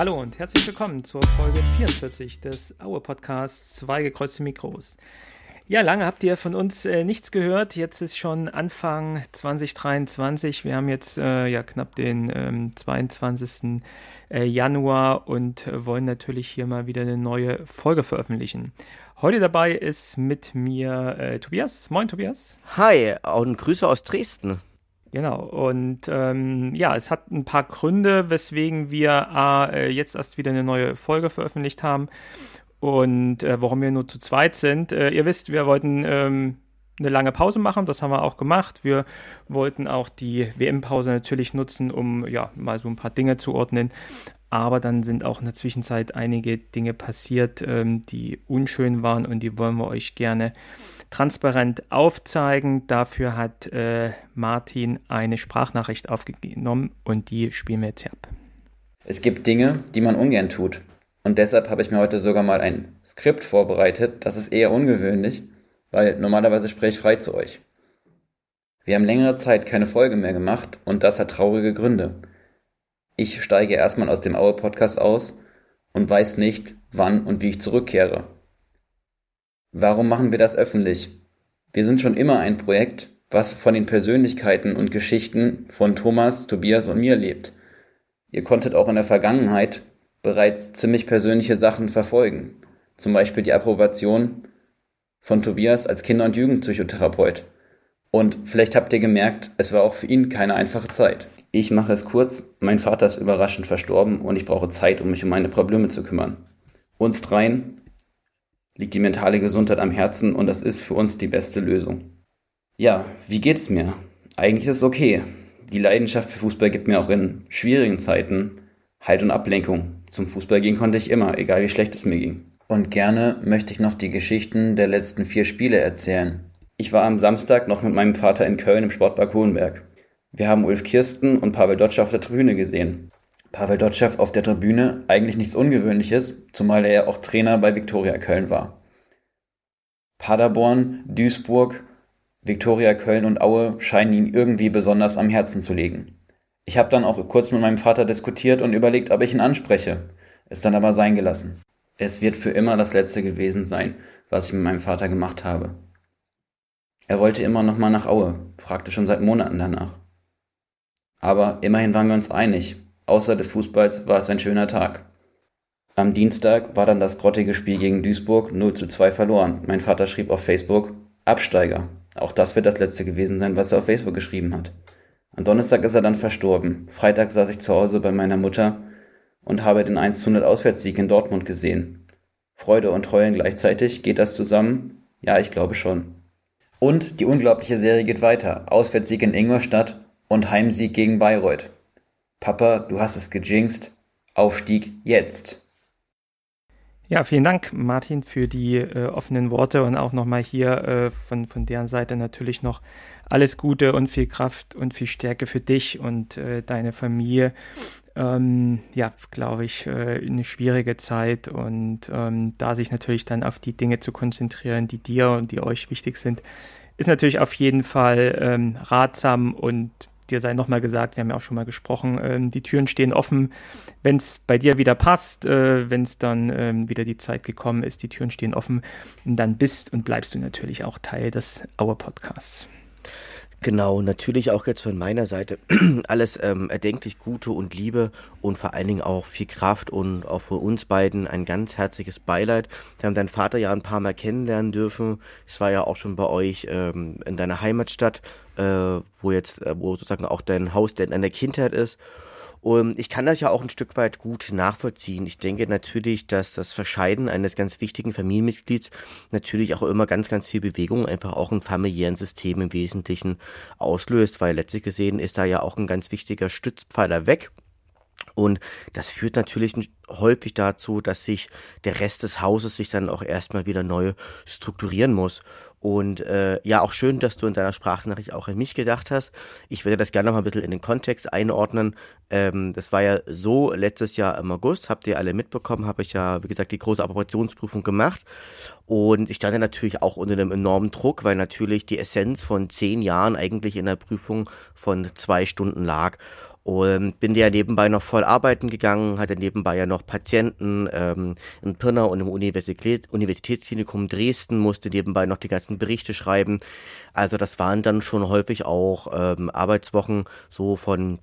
Hallo und herzlich willkommen zur Folge 44 des Aue Podcasts Zwei gekreuzte Mikros. Ja, lange habt ihr von uns äh, nichts gehört. Jetzt ist schon Anfang 2023. Wir haben jetzt äh, ja knapp den ähm, 22. Äh, Januar und wollen natürlich hier mal wieder eine neue Folge veröffentlichen. Heute dabei ist mit mir äh, Tobias. Moin, Tobias. Hi, und Grüße aus Dresden. Genau, und ähm, ja, es hat ein paar Gründe, weswegen wir äh, jetzt erst wieder eine neue Folge veröffentlicht haben und äh, warum wir nur zu zweit sind. Äh, ihr wisst, wir wollten ähm, eine lange Pause machen, das haben wir auch gemacht. Wir wollten auch die WM-Pause natürlich nutzen, um ja mal so ein paar Dinge zu ordnen. Aber dann sind auch in der Zwischenzeit einige Dinge passiert, ähm, die unschön waren und die wollen wir euch gerne transparent aufzeigen. Dafür hat äh, Martin eine Sprachnachricht aufgenommen und die spielen wir jetzt ab. Es gibt Dinge, die man ungern tut. Und deshalb habe ich mir heute sogar mal ein Skript vorbereitet. Das ist eher ungewöhnlich, weil normalerweise spreche ich frei zu euch. Wir haben längere Zeit keine Folge mehr gemacht und das hat traurige Gründe. Ich steige erstmal aus dem Aue Podcast aus und weiß nicht, wann und wie ich zurückkehre. Warum machen wir das öffentlich? Wir sind schon immer ein Projekt, was von den Persönlichkeiten und Geschichten von Thomas, Tobias und mir lebt. Ihr konntet auch in der Vergangenheit bereits ziemlich persönliche Sachen verfolgen. Zum Beispiel die Approbation von Tobias als Kinder- und Jugendpsychotherapeut. Und vielleicht habt ihr gemerkt, es war auch für ihn keine einfache Zeit. Ich mache es kurz, mein Vater ist überraschend verstorben und ich brauche Zeit, um mich um meine Probleme zu kümmern. Uns dreien liegt die mentale Gesundheit am Herzen und das ist für uns die beste Lösung. Ja, wie geht es mir? Eigentlich ist es okay. Die Leidenschaft für Fußball gibt mir auch in schwierigen Zeiten Halt und Ablenkung. Zum Fußball gehen konnte ich immer, egal wie schlecht es mir ging. Und gerne möchte ich noch die Geschichten der letzten vier Spiele erzählen. Ich war am Samstag noch mit meinem Vater in Köln im Sportpark Hohenberg. Wir haben Ulf Kirsten und Pavel Dotsch auf der Tribüne gesehen. Pavel Dotschew auf der Tribüne eigentlich nichts Ungewöhnliches, zumal er ja auch Trainer bei Viktoria Köln war. Paderborn, Duisburg, Viktoria Köln und Aue scheinen ihn irgendwie besonders am Herzen zu liegen. Ich habe dann auch kurz mit meinem Vater diskutiert und überlegt, ob ich ihn anspreche, es dann aber sein gelassen. Es wird für immer das letzte gewesen sein, was ich mit meinem Vater gemacht habe. Er wollte immer noch mal nach Aue, fragte schon seit Monaten danach. Aber immerhin waren wir uns einig, Außer des Fußballs war es ein schöner Tag. Am Dienstag war dann das grottige Spiel gegen Duisburg 0 zu 2 verloren. Mein Vater schrieb auf Facebook, Absteiger. Auch das wird das letzte gewesen sein, was er auf Facebook geschrieben hat. Am Donnerstag ist er dann verstorben. Freitag saß ich zu Hause bei meiner Mutter und habe den 1 zu 0 Auswärtssieg in Dortmund gesehen. Freude und Heulen gleichzeitig, geht das zusammen? Ja, ich glaube schon. Und die unglaubliche Serie geht weiter. Auswärtssieg in Ingolstadt und Heimsieg gegen Bayreuth. Papa, du hast es gejinxt. Aufstieg jetzt. Ja, vielen Dank, Martin, für die äh, offenen Worte und auch nochmal hier äh, von, von deren Seite natürlich noch alles Gute und viel Kraft und viel Stärke für dich und äh, deine Familie. Ähm, ja, glaube ich, äh, eine schwierige Zeit und ähm, da sich natürlich dann auf die Dinge zu konzentrieren, die dir und die euch wichtig sind, ist natürlich auf jeden Fall ähm, ratsam und dir sei nochmal gesagt, wir haben ja auch schon mal gesprochen, ähm, die Türen stehen offen, wenn es bei dir wieder passt, äh, wenn es dann ähm, wieder die Zeit gekommen ist, die Türen stehen offen, dann bist und bleibst du natürlich auch Teil des Our Podcasts. Genau, natürlich auch jetzt von meiner Seite alles ähm, erdenklich Gute und Liebe und vor allen Dingen auch viel Kraft und auch von uns beiden ein ganz herzliches Beileid. Wir haben deinen Vater ja ein paar Mal kennenlernen dürfen. Ich war ja auch schon bei euch ähm, in deiner Heimatstadt, äh, wo jetzt, äh, wo sozusagen auch dein Haus in deiner Kindheit ist. Und ich kann das ja auch ein Stück weit gut nachvollziehen. Ich denke natürlich, dass das Verscheiden eines ganz wichtigen Familienmitglieds natürlich auch immer ganz, ganz viel Bewegung einfach auch im familiären System im Wesentlichen auslöst, weil letztlich gesehen ist da ja auch ein ganz wichtiger Stützpfeiler weg. Und das führt natürlich häufig dazu, dass sich der Rest des Hauses sich dann auch erstmal wieder neu strukturieren muss. Und äh, ja, auch schön, dass du in deiner Sprachnachricht auch an mich gedacht hast. Ich werde das gerne noch mal ein bisschen in den Kontext einordnen. Ähm, das war ja so letztes Jahr im August, habt ihr alle mitbekommen, habe ich ja, wie gesagt, die große Approbationsprüfung gemacht. Und ich stand ja natürlich auch unter einem enormen Druck, weil natürlich die Essenz von zehn Jahren eigentlich in der Prüfung von zwei Stunden lag. Und bin ja nebenbei noch voll arbeiten gegangen, hatte nebenbei ja noch Patienten ähm, in Pirna und im Universität, Universitätsklinikum Dresden, musste nebenbei noch die ganzen Berichte schreiben. Also das waren dann schon häufig auch ähm, Arbeitswochen so von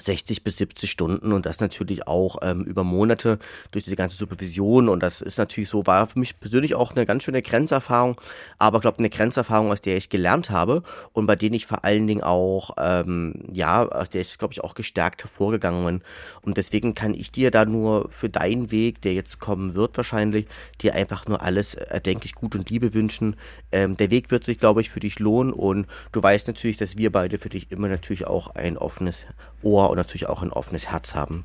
60 bis 70 Stunden und das natürlich auch ähm, über Monate durch die ganze Supervision und das ist natürlich so, war für mich persönlich auch eine ganz schöne Grenzerfahrung, aber glaube eine Grenzerfahrung, aus der ich gelernt habe und bei denen ich vor allen Dingen auch, ähm, ja, aus der ich glaube ich auch gestärkt hervorgegangen bin und deswegen kann ich dir da nur für deinen Weg, der jetzt kommen wird wahrscheinlich, dir einfach nur alles, äh, denke ich, gut und Liebe wünschen. Ähm, der Weg wird sich, glaube ich, für dich lohnen und du weißt natürlich, dass wir beide für dich immer natürlich auch ein offenes Ohr und natürlich auch ein offenes Herz haben.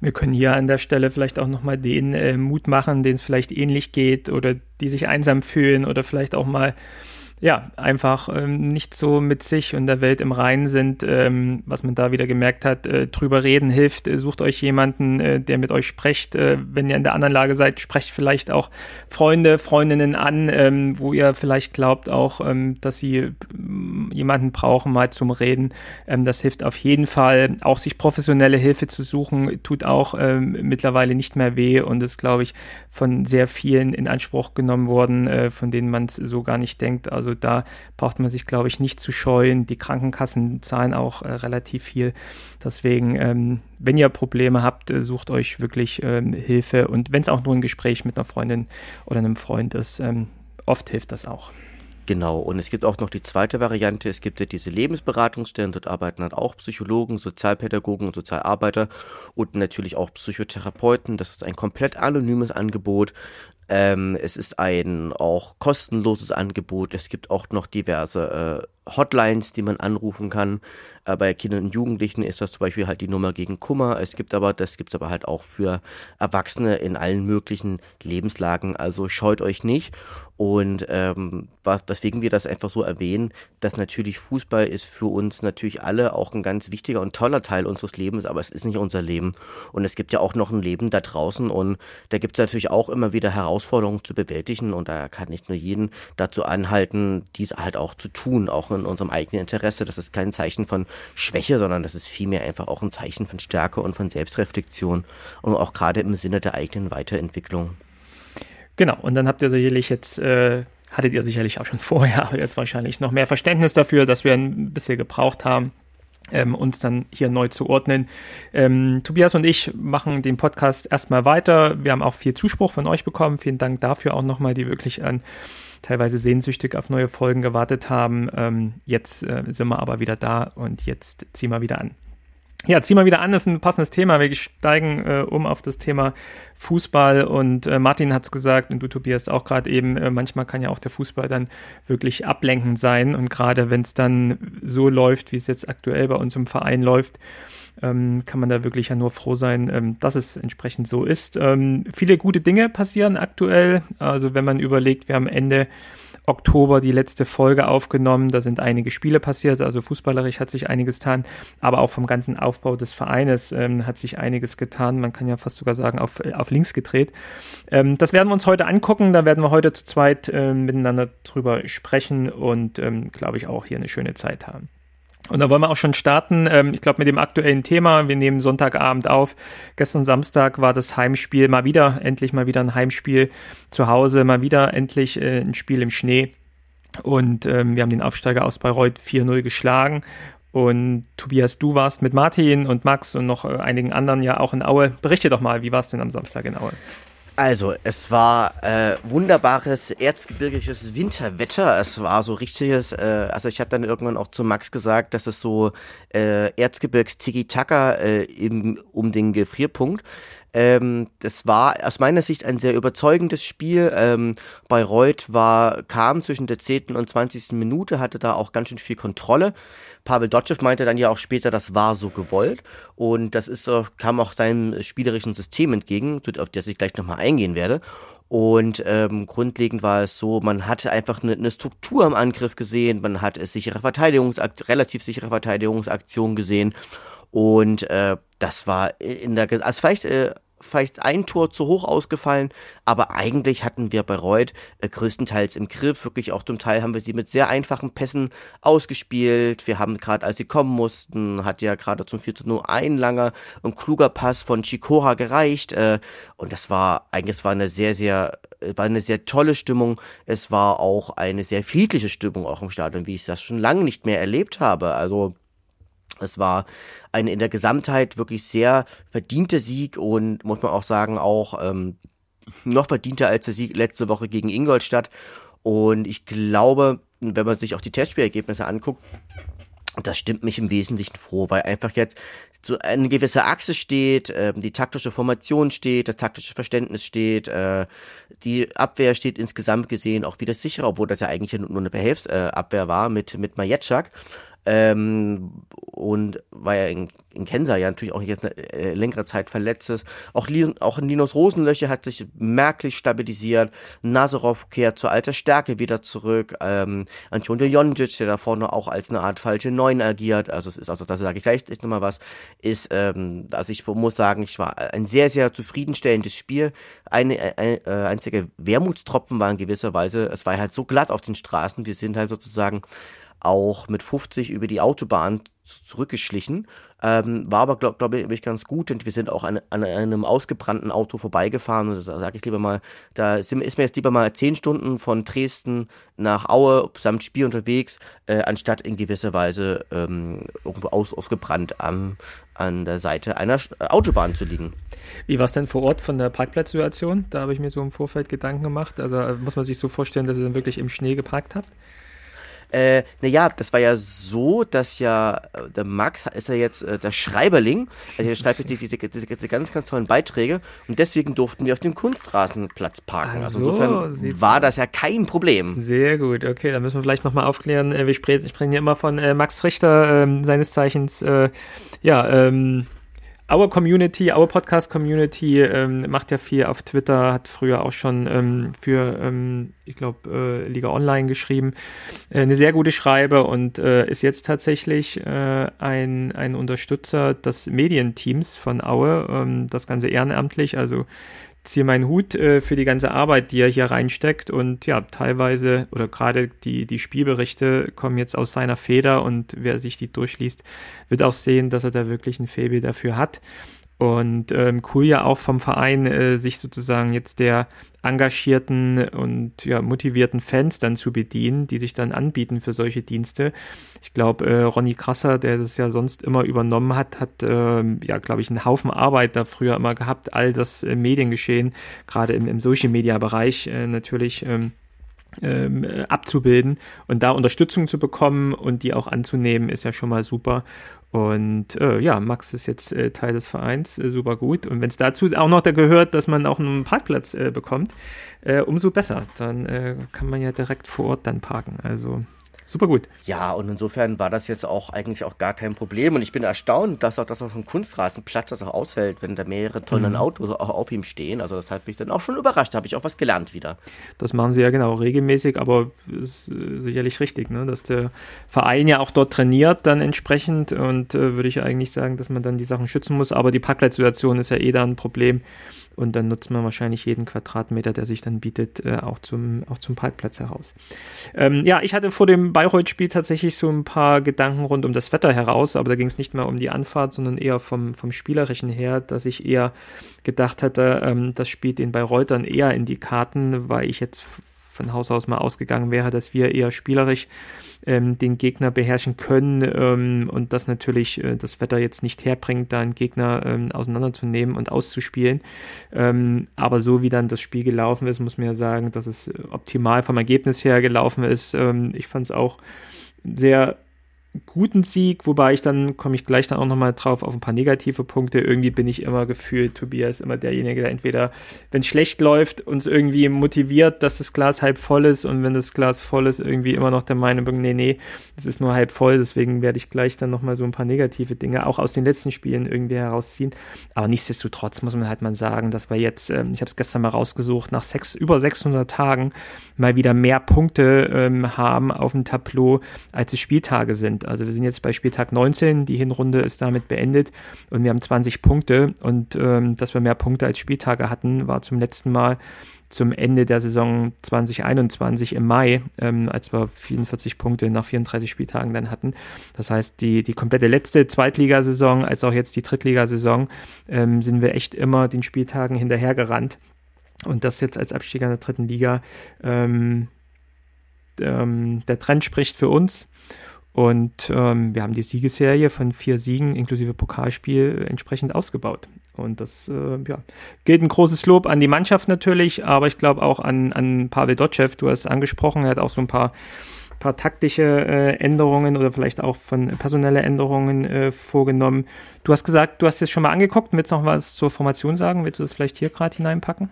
Wir können hier an der Stelle vielleicht auch nochmal den äh, Mut machen, denen es vielleicht ähnlich geht oder die sich einsam fühlen oder vielleicht auch mal ja, einfach ähm, nicht so mit sich und der Welt im Reinen sind, ähm, was man da wieder gemerkt hat, äh, drüber reden hilft, äh, sucht euch jemanden, äh, der mit euch spricht, äh, wenn ihr in der anderen Lage seid, sprecht vielleicht auch Freunde, Freundinnen an, ähm, wo ihr vielleicht glaubt auch, ähm, dass sie äh, jemanden brauchen mal zum Reden. Ähm, das hilft auf jeden Fall. Auch sich professionelle Hilfe zu suchen, tut auch ähm, mittlerweile nicht mehr weh und ist, glaube ich, von sehr vielen in Anspruch genommen worden, äh, von denen man es so gar nicht denkt. Also da braucht man sich, glaube ich, nicht zu scheuen. Die Krankenkassen zahlen auch äh, relativ viel. Deswegen, ähm, wenn ihr Probleme habt, äh, sucht euch wirklich ähm, Hilfe. Und wenn es auch nur ein Gespräch mit einer Freundin oder einem Freund ist, ähm, oft hilft das auch. Genau, und es gibt auch noch die zweite Variante. Es gibt ja diese Lebensberatungsstellen, dort arbeiten dann auch Psychologen, Sozialpädagogen und Sozialarbeiter und natürlich auch Psychotherapeuten. Das ist ein komplett anonymes Angebot. Ähm, es ist ein auch kostenloses Angebot. Es gibt auch noch diverse äh, Hotlines, die man anrufen kann. Äh, bei Kindern und Jugendlichen ist das zum Beispiel halt die Nummer gegen Kummer. Es gibt aber, das gibt's aber halt auch für Erwachsene in allen möglichen Lebenslagen. Also scheut euch nicht. Und ähm, weswegen wir das einfach so erwähnen, dass natürlich Fußball ist für uns natürlich alle auch ein ganz wichtiger und toller Teil unseres Lebens, aber es ist nicht unser Leben. Und es gibt ja auch noch ein Leben da draußen und da gibt es natürlich auch immer wieder Herausforderungen zu bewältigen und da kann ich nur jeden dazu anhalten, dies halt auch zu tun, auch in unserem eigenen Interesse. Das ist kein Zeichen von Schwäche, sondern das ist vielmehr einfach auch ein Zeichen von Stärke und von Selbstreflexion und auch gerade im Sinne der eigenen Weiterentwicklung. Genau, und dann habt ihr sicherlich jetzt, äh, hattet ihr sicherlich auch schon vorher, aber jetzt wahrscheinlich noch mehr Verständnis dafür, dass wir ein bisschen gebraucht haben, ähm, uns dann hier neu zu ordnen. Ähm, Tobias und ich machen den Podcast erstmal weiter. Wir haben auch viel Zuspruch von euch bekommen. Vielen Dank dafür auch nochmal, die wirklich an teilweise sehnsüchtig auf neue Folgen gewartet haben. Ähm, jetzt äh, sind wir aber wieder da und jetzt ziehen wir wieder an. Ja, zieh mal wieder an, das ist ein passendes Thema. Wir steigen äh, um auf das Thema Fußball und äh, Martin hat es gesagt und du Tobias auch gerade eben, äh, manchmal kann ja auch der Fußball dann wirklich ablenkend sein und gerade wenn es dann so läuft, wie es jetzt aktuell bei uns im Verein läuft, ähm, kann man da wirklich ja nur froh sein, ähm, dass es entsprechend so ist. Ähm, viele gute Dinge passieren aktuell, also wenn man überlegt, wir haben Ende Oktober die letzte Folge aufgenommen. Da sind einige Spiele passiert, also fußballerisch hat sich einiges getan, aber auch vom ganzen Aufbau des Vereines ähm, hat sich einiges getan. Man kann ja fast sogar sagen, auf, auf links gedreht. Ähm, das werden wir uns heute angucken. Da werden wir heute zu zweit äh, miteinander drüber sprechen und, ähm, glaube ich, auch hier eine schöne Zeit haben. Und da wollen wir auch schon starten. Ähm, ich glaube, mit dem aktuellen Thema. Wir nehmen Sonntagabend auf. Gestern Samstag war das Heimspiel mal wieder, endlich mal wieder ein Heimspiel zu Hause, mal wieder endlich äh, ein Spiel im Schnee. Und ähm, wir haben den Aufsteiger aus Bayreuth 4-0 geschlagen. Und Tobias, du warst mit Martin und Max und noch äh, einigen anderen ja auch in Aue. Berichte doch mal, wie war es denn am Samstag in Aue? Also, es war äh, wunderbares erzgebirgisches Winterwetter. Es war so richtiges, äh, also ich habe dann irgendwann auch zu Max gesagt, dass es so äh, Erzgebirgs Tiki-Taka äh, im, um den Gefrierpunkt. Ähm, das war aus meiner Sicht ein sehr überzeugendes Spiel. Ähm, Bayreuth war, kam zwischen der 10. und 20. Minute, hatte da auch ganz schön viel Kontrolle. Pavel Dotschew meinte dann ja auch später, das war so gewollt. Und das ist, kam auch seinem spielerischen System entgegen, auf das ich gleich nochmal eingehen werde. Und ähm, grundlegend war es so, man hatte einfach eine, eine Struktur im Angriff gesehen, man hat es sichere Verteidigungsakt relativ sichere Verteidigungsaktionen gesehen. Und äh, das war in der, also vielleicht äh, vielleicht ein Tor zu hoch ausgefallen, aber eigentlich hatten wir bei Reut äh, größtenteils im Griff, wirklich auch zum Teil haben wir sie mit sehr einfachen Pässen ausgespielt. Wir haben gerade, als sie kommen mussten, hat ja gerade zum 4 zu 0 ein langer und kluger Pass von Chikora gereicht äh, und das war eigentlich, es war eine sehr, sehr, äh, war eine sehr tolle Stimmung. Es war auch eine sehr friedliche Stimmung auch im Stadion, wie ich das schon lange nicht mehr erlebt habe. Also es war ein in der Gesamtheit wirklich sehr verdienter Sieg und muss man auch sagen, auch ähm, noch verdienter als der Sieg letzte Woche gegen Ingolstadt. Und ich glaube, wenn man sich auch die Testspielergebnisse anguckt, das stimmt mich im Wesentlichen froh, weil einfach jetzt so eine gewisse Achse steht, äh, die taktische Formation steht, das taktische Verständnis steht, äh, die Abwehr steht insgesamt gesehen auch wieder sicherer, obwohl das ja eigentlich nur eine Behelfsabwehr äh, war mit, mit Majetschak. Ähm, und weil er in, in Kensa ja natürlich auch jetzt eine äh, längere Zeit verletzt ist. Auch, auch Linus Rosenlöcher hat sich merklich stabilisiert. Nazarov kehrt zur alter Stärke wieder zurück. Ähm, Antonio Jonjic, der da vorne auch als eine Art falsche Neun agiert. Also es ist, also da sage ich gleich nochmal was, ist, ähm, also ich muss sagen, ich war ein sehr, sehr zufriedenstellendes Spiel. Eine, ein, äh, einzige Wermutstropfen war in gewisser Weise, es war halt so glatt auf den Straßen. Wir sind halt sozusagen auch mit 50 über die Autobahn zurückgeschlichen. Ähm, war aber, glaube glaub ich, ganz gut und wir sind auch an, an einem ausgebrannten Auto vorbeigefahren. Und da sage ich lieber mal, da ist, mir jetzt lieber mal zehn Stunden von Dresden nach Aue samt Spiel unterwegs, äh, anstatt in gewisser Weise ähm, irgendwo aus, ausgebrannt am, an der Seite einer Autobahn zu liegen. Wie war es denn vor Ort von der Parkplatzsituation? Da habe ich mir so im Vorfeld Gedanken gemacht. Also äh, muss man sich so vorstellen, dass ihr dann wirklich im Schnee geparkt habt? Äh, naja, das war ja so, dass ja äh, der Max ist ja jetzt äh, der Schreiberling, also er schreibt die, die, die, die, ganz, ganz tollen Beiträge und deswegen durften wir auf dem Kunstrasenplatz parken. Ach also so, insofern war das ja kein Problem. Sehr gut, okay, dann müssen wir vielleicht nochmal aufklären. Äh, wir sprechen ja immer von äh, Max Richter, äh, seines Zeichens, äh, ja, ähm, Our Community, Our Podcast Community ähm, macht ja viel auf Twitter, hat früher auch schon ähm, für, ähm, ich glaube, äh, Liga Online geschrieben. Äh, eine sehr gute Schreibe und äh, ist jetzt tatsächlich äh, ein, ein Unterstützer des Medienteams von Aue, ähm, das Ganze ehrenamtlich, also ziehe meinen Hut äh, für die ganze Arbeit, die er hier reinsteckt. Und ja, teilweise oder gerade die, die Spielberichte kommen jetzt aus seiner Feder und wer sich die durchliest, wird auch sehen, dass er da wirklich ein Faible dafür hat. Und ähm, cool ja auch vom Verein, äh, sich sozusagen jetzt der engagierten und ja, motivierten Fans dann zu bedienen, die sich dann anbieten für solche Dienste. Ich glaube, äh, Ronny Krasser, der das ja sonst immer übernommen hat, hat äh, ja, glaube ich, einen Haufen Arbeit da früher immer gehabt, all das äh, Mediengeschehen, gerade im, im Social-Media-Bereich äh, natürlich. Ähm, ähm, abzubilden und da Unterstützung zu bekommen und die auch anzunehmen, ist ja schon mal super. Und äh, ja, Max ist jetzt äh, Teil des Vereins, äh, super gut. Und wenn es dazu auch noch da gehört, dass man auch einen Parkplatz äh, bekommt, äh, umso besser. Dann äh, kann man ja direkt vor Ort dann parken. Also super gut. Ja, und insofern war das jetzt auch eigentlich auch gar kein Problem. Und ich bin erstaunt, dass auch das auf einem Kunstrasenplatz das auch aushält, wenn da mehrere Tonnen mhm. Autos auch auf ihm stehen. Also das hat mich dann auch schon überrascht. Da habe ich auch was gelernt wieder. Das machen sie ja genau regelmäßig, aber ist äh, sicherlich richtig, ne? dass der Verein ja auch dort trainiert dann entsprechend. Und äh, würde ich eigentlich sagen, dass man dann die Sachen schützen muss. Aber die Parkplatzsituation ist ja eh da ein Problem. Und dann nutzt man wahrscheinlich jeden Quadratmeter, der sich dann bietet, äh, auch, zum, auch zum Parkplatz heraus. Ähm, ja, ich hatte vor dem Bayreuth-Spiel tatsächlich so ein paar Gedanken rund um das Wetter heraus, aber da ging es nicht mehr um die Anfahrt, sondern eher vom, vom Spielerischen her, dass ich eher gedacht hätte, ähm, das spielt den Bayreutern eher in die Karten, weil ich jetzt von Haus aus mal ausgegangen wäre, dass wir eher spielerisch ähm, den Gegner beherrschen können ähm, und das natürlich äh, das Wetter jetzt nicht herbringt, da einen Gegner ähm, auseinanderzunehmen und auszuspielen. Ähm, aber so wie dann das Spiel gelaufen ist, muss man ja sagen, dass es optimal vom Ergebnis her gelaufen ist. Ähm, ich fand es auch sehr guten Sieg, wobei ich dann, komme ich gleich dann auch nochmal drauf, auf ein paar negative Punkte. Irgendwie bin ich immer gefühlt, Tobias immer derjenige, der entweder, wenn es schlecht läuft, uns irgendwie motiviert, dass das Glas halb voll ist und wenn das Glas voll ist, irgendwie immer noch der Meinung, nee, nee, es ist nur halb voll, deswegen werde ich gleich dann nochmal so ein paar negative Dinge auch aus den letzten Spielen irgendwie herausziehen. Aber nichtsdestotrotz muss man halt mal sagen, dass wir jetzt, ähm, ich habe es gestern mal rausgesucht, nach sechs, über 600 Tagen mal wieder mehr Punkte ähm, haben auf dem Tableau, als es Spieltage sind Also wir sind jetzt bei Spieltag 19, die Hinrunde ist damit beendet und wir haben 20 Punkte und ähm, dass wir mehr Punkte als Spieltage hatten, war zum letzten Mal zum Ende der Saison 2021 im Mai, ähm, als wir 44 Punkte nach 34 Spieltagen dann hatten. Das heißt, die, die komplette letzte Zweitligasaison, als auch jetzt die Drittligasaison, ähm, sind wir echt immer den Spieltagen hinterhergerannt. Und das jetzt als Abstieger in der dritten Liga. Ähm, ähm, der Trend spricht für uns. Und ähm, wir haben die Siegesserie von vier Siegen inklusive Pokalspiel entsprechend ausgebaut. Und das äh, ja, gilt ein großes Lob an die Mannschaft natürlich, aber ich glaube auch an, an Pavel Dotschew. Du hast es angesprochen, er hat auch so ein paar, paar taktische äh, Änderungen oder vielleicht auch von personelle Änderungen äh, vorgenommen. Du hast gesagt, du hast es schon mal angeguckt. Willst du noch was zur Formation sagen? Willst du das vielleicht hier gerade hineinpacken?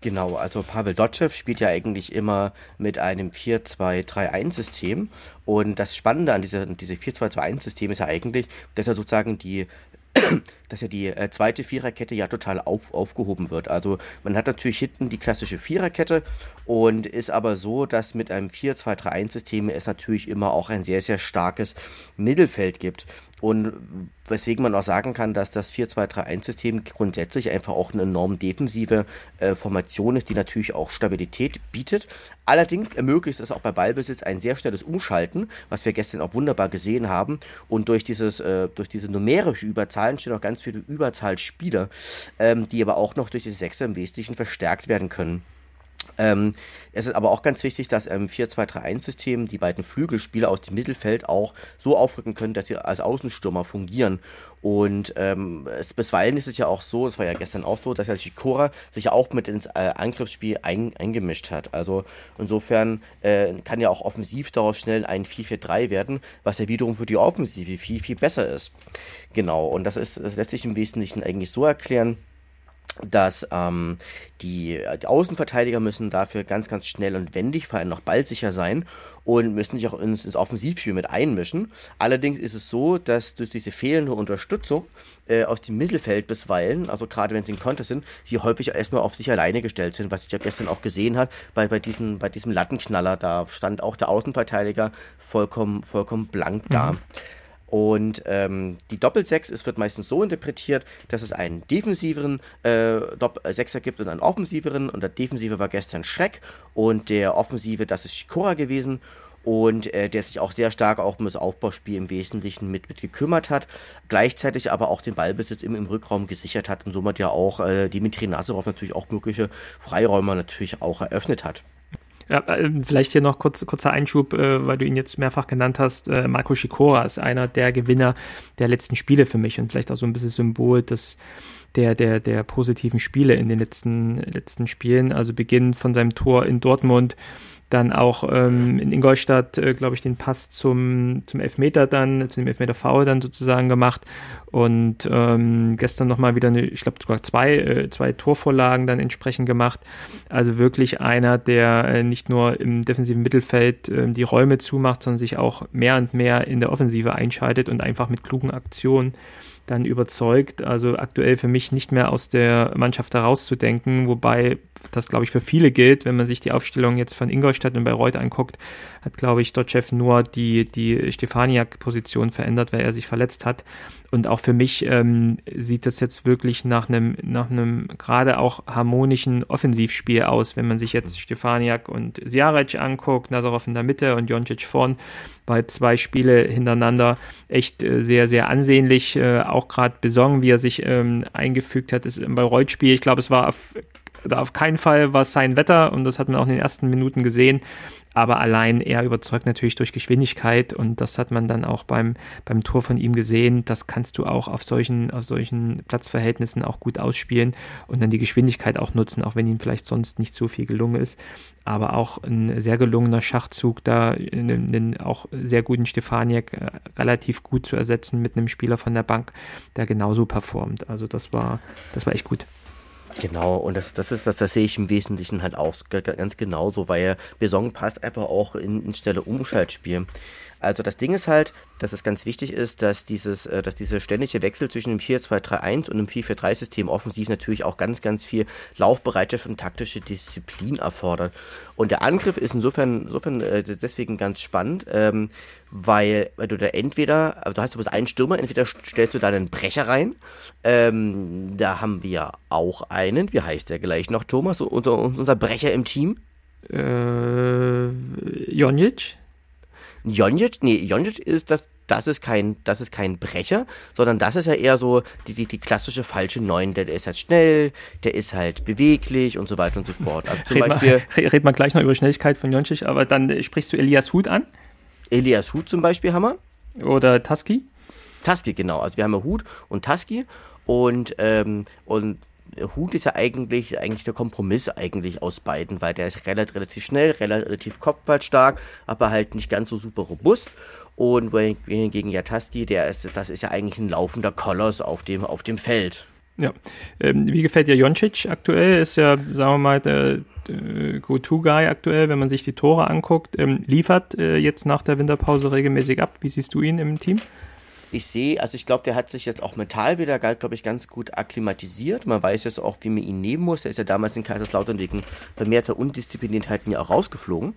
Genau, also Pavel Dotschew spielt ja eigentlich immer mit einem 4-2-3-1-System. Und das Spannende an diesem diese 4-2-2-1-System ist ja eigentlich, dass er sozusagen die dass ja die äh, zweite Viererkette ja total auf, aufgehoben wird. Also man hat natürlich hinten die klassische Viererkette und ist aber so, dass mit einem 4-2-3-1-System es natürlich immer auch ein sehr, sehr starkes Mittelfeld gibt. Und weswegen man auch sagen kann, dass das 4-2-3-1-System grundsätzlich einfach auch eine enorm defensive äh, Formation ist, die natürlich auch Stabilität bietet. Allerdings ermöglicht es auch bei Ballbesitz ein sehr schnelles Umschalten, was wir gestern auch wunderbar gesehen haben. Und durch, dieses, äh, durch diese numerische Überzahl entstehen auch ganz viele Überzahlspieler, ähm, die aber auch noch durch diese Sechser im Wesentlichen verstärkt werden können. Ähm, es ist aber auch ganz wichtig, dass im 4-2-3-1-System die beiden Flügelspieler aus dem Mittelfeld auch so aufrücken können, dass sie als Außenstürmer fungieren. Und ähm, es, bisweilen ist es ja auch so, es war ja gestern auch so, dass ja Shikora sich ja auch mit ins äh, Angriffsspiel ein, eingemischt hat. Also insofern äh, kann ja auch offensiv daraus schnell ein 4-4-3 werden, was ja wiederum für die Offensive viel, viel besser ist. Genau, und das, ist, das lässt sich im Wesentlichen eigentlich so erklären, dass ähm, die, die, Außenverteidiger müssen dafür ganz, ganz schnell und wendig, vor allem noch ballsicher sein und müssen sich auch ins, ins Offensivspiel mit einmischen. Allerdings ist es so, dass durch diese fehlende Unterstützung äh, aus dem Mittelfeld bisweilen, also gerade wenn sie in Konter sind, sie häufig erstmal auf sich alleine gestellt sind, was ich ja gestern auch gesehen hat, bei, bei, diesem, bei diesem Lattenknaller, da stand auch der Außenverteidiger vollkommen, vollkommen blank da. Mhm. Und ähm, die Doppelsechs, es wird meistens so interpretiert, dass es einen defensiveren äh, äh, Sechser gibt und einen offensiveren. Und der defensive war gestern Schreck und der offensive, das ist Shikora gewesen. Und äh, der sich auch sehr stark auch um das Aufbauspiel im Wesentlichen mit, mit gekümmert hat, gleichzeitig aber auch den Ballbesitz im, im Rückraum gesichert hat und somit ja auch äh, Dimitri Nazarov natürlich auch mögliche Freiräume natürlich auch eröffnet hat. Ja, äh, vielleicht hier noch kurz, kurzer Einschub, äh, weil du ihn jetzt mehrfach genannt hast. Äh, Marco Schikora ist einer der Gewinner der letzten Spiele für mich und vielleicht auch so ein bisschen Symbol des der, der, der positiven Spiele in den letzten, letzten Spielen. Also Beginn von seinem Tor in Dortmund, dann auch ähm, in Ingolstadt, äh, glaube ich, den Pass zum, zum Elfmeter dann, zu dem Elfmeter V dann sozusagen gemacht und ähm, gestern nochmal wieder eine, ich glaube sogar zwei, äh, zwei Torvorlagen dann entsprechend gemacht. Also wirklich einer, der äh, nicht nur im defensiven Mittelfeld äh, die Räume zumacht, sondern sich auch mehr und mehr in der Offensive einschaltet und einfach mit klugen Aktionen dann überzeugt. Also aktuell für mich nicht mehr aus der Mannschaft herauszudenken, wobei das, glaube ich, für viele gilt. Wenn man sich die Aufstellung jetzt von Ingolstadt und Bayreuth anguckt, hat, glaube ich, Dotchev nur die, die Stefaniak-Position verändert, weil er sich verletzt hat. Und auch für mich ähm, sieht das jetzt wirklich nach einem, nach einem gerade auch harmonischen Offensivspiel aus, wenn man sich jetzt Stefaniak und Siarec anguckt, Nazarov in der Mitte und Joncic vorn, bei zwei Spiele hintereinander echt äh, sehr, sehr ansehnlich. Äh, auch gerade Besong, wie er sich ähm, eingefügt hat, ist im Bayreuth-Spiel. Ich glaube, es war auf, auf keinen Fall was sein Wetter und das hat man auch in den ersten Minuten gesehen aber allein er überzeugt natürlich durch Geschwindigkeit und das hat man dann auch beim, beim Tor von ihm gesehen. Das kannst du auch auf solchen, auf solchen Platzverhältnissen auch gut ausspielen und dann die Geschwindigkeit auch nutzen, auch wenn ihm vielleicht sonst nicht so viel gelungen ist. Aber auch ein sehr gelungener Schachzug, da einen, einen auch sehr guten Stefaniak äh, relativ gut zu ersetzen mit einem Spieler von der Bank, der genauso performt. Also das war, das war echt gut. Genau, und das, das ist das, das sehe ich im Wesentlichen halt auch ganz genauso, weil Besong passt einfach auch in, in Stelle Umschaltspiel. Also das Ding ist halt, dass es ganz wichtig ist, dass dieses, äh, dass dieser ständige Wechsel zwischen dem 4-2-3-1 und dem 4-4-3-System offensiv natürlich auch ganz, ganz viel Laufbereitschaft und taktische Disziplin erfordert. Und der Angriff ist insofern, insofern äh, deswegen ganz spannend, ähm, weil, weil du da entweder, also du hast bloß einen Stürmer, entweder stellst du da einen Brecher rein, ähm, da haben wir auch einen, wie heißt der gleich noch, Thomas, unser, unser Brecher im Team? Äh, Jonic? Jonic, nee, Jonic ist das, das ist kein, das ist kein Brecher, sondern das ist ja eher so die, die, die klassische falsche Neun. Der, der ist halt schnell, der ist halt beweglich und so weiter und so fort. Also zum red Beispiel. Mal, red mal gleich noch über Schnelligkeit von Jonic, aber dann sprichst du Elias Hut an. Elias Hut zum Beispiel haben wir. Oder Tusky. Tusky, genau. Also wir haben ja Hut und Tusky und, ähm, und Hut ist ja eigentlich, eigentlich der Kompromiss eigentlich aus beiden, weil der ist relativ, relativ schnell, relativ kopfballstark, aber halt nicht ganz so super robust. Und gegen Jataski, der ist, das ist ja eigentlich ein laufender Koloss auf dem, auf dem Feld. Ja. Ähm, wie gefällt dir Joncic aktuell? Ist ja, sagen wir mal, der, der Go-To-Guy aktuell, wenn man sich die Tore anguckt. Ähm, liefert äh, jetzt nach der Winterpause regelmäßig ab. Wie siehst du ihn im Team? Ich sehe, also ich glaube, der hat sich jetzt auch mental wieder, glaube ich, ganz gut akklimatisiert. Man weiß jetzt auch, wie man ihn nehmen muss. Er ist ja damals in Kaiserslautern wegen vermehrter Undiszipliniertheiten ja auch rausgeflogen.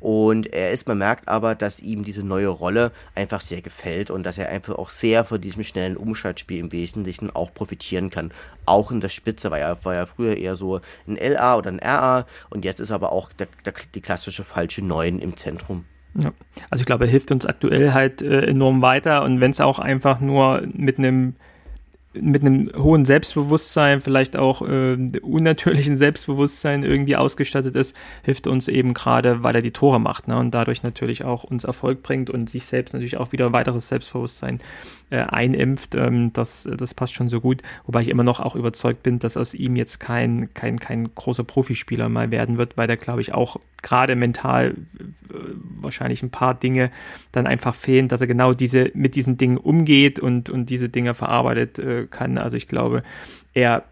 Und er ist, man merkt aber, dass ihm diese neue Rolle einfach sehr gefällt und dass er einfach auch sehr von diesem schnellen Umschaltspiel im Wesentlichen auch profitieren kann. Auch in der Spitze war er, war er früher eher so ein LA oder ein RA und jetzt ist aber auch der, der, die klassische falsche Neun im Zentrum. Ja, also ich glaube, er hilft uns aktuell halt äh, enorm weiter und wenn es auch einfach nur mit einem mit einem hohen Selbstbewusstsein, vielleicht auch äh, unnatürlichen Selbstbewusstsein irgendwie ausgestattet ist, hilft uns eben gerade, weil er die Tore macht ne? und dadurch natürlich auch uns Erfolg bringt und sich selbst natürlich auch wieder weiteres Selbstbewusstsein äh, einimpft. Ähm, das, das passt schon so gut, wobei ich immer noch auch überzeugt bin, dass aus ihm jetzt kein, kein, kein großer Profispieler mal werden wird, weil der, glaube ich, auch gerade mental äh, wahrscheinlich ein paar Dinge dann einfach fehlen, dass er genau diese mit diesen Dingen umgeht und, und diese Dinge verarbeitet äh, kann. Also ich glaube, er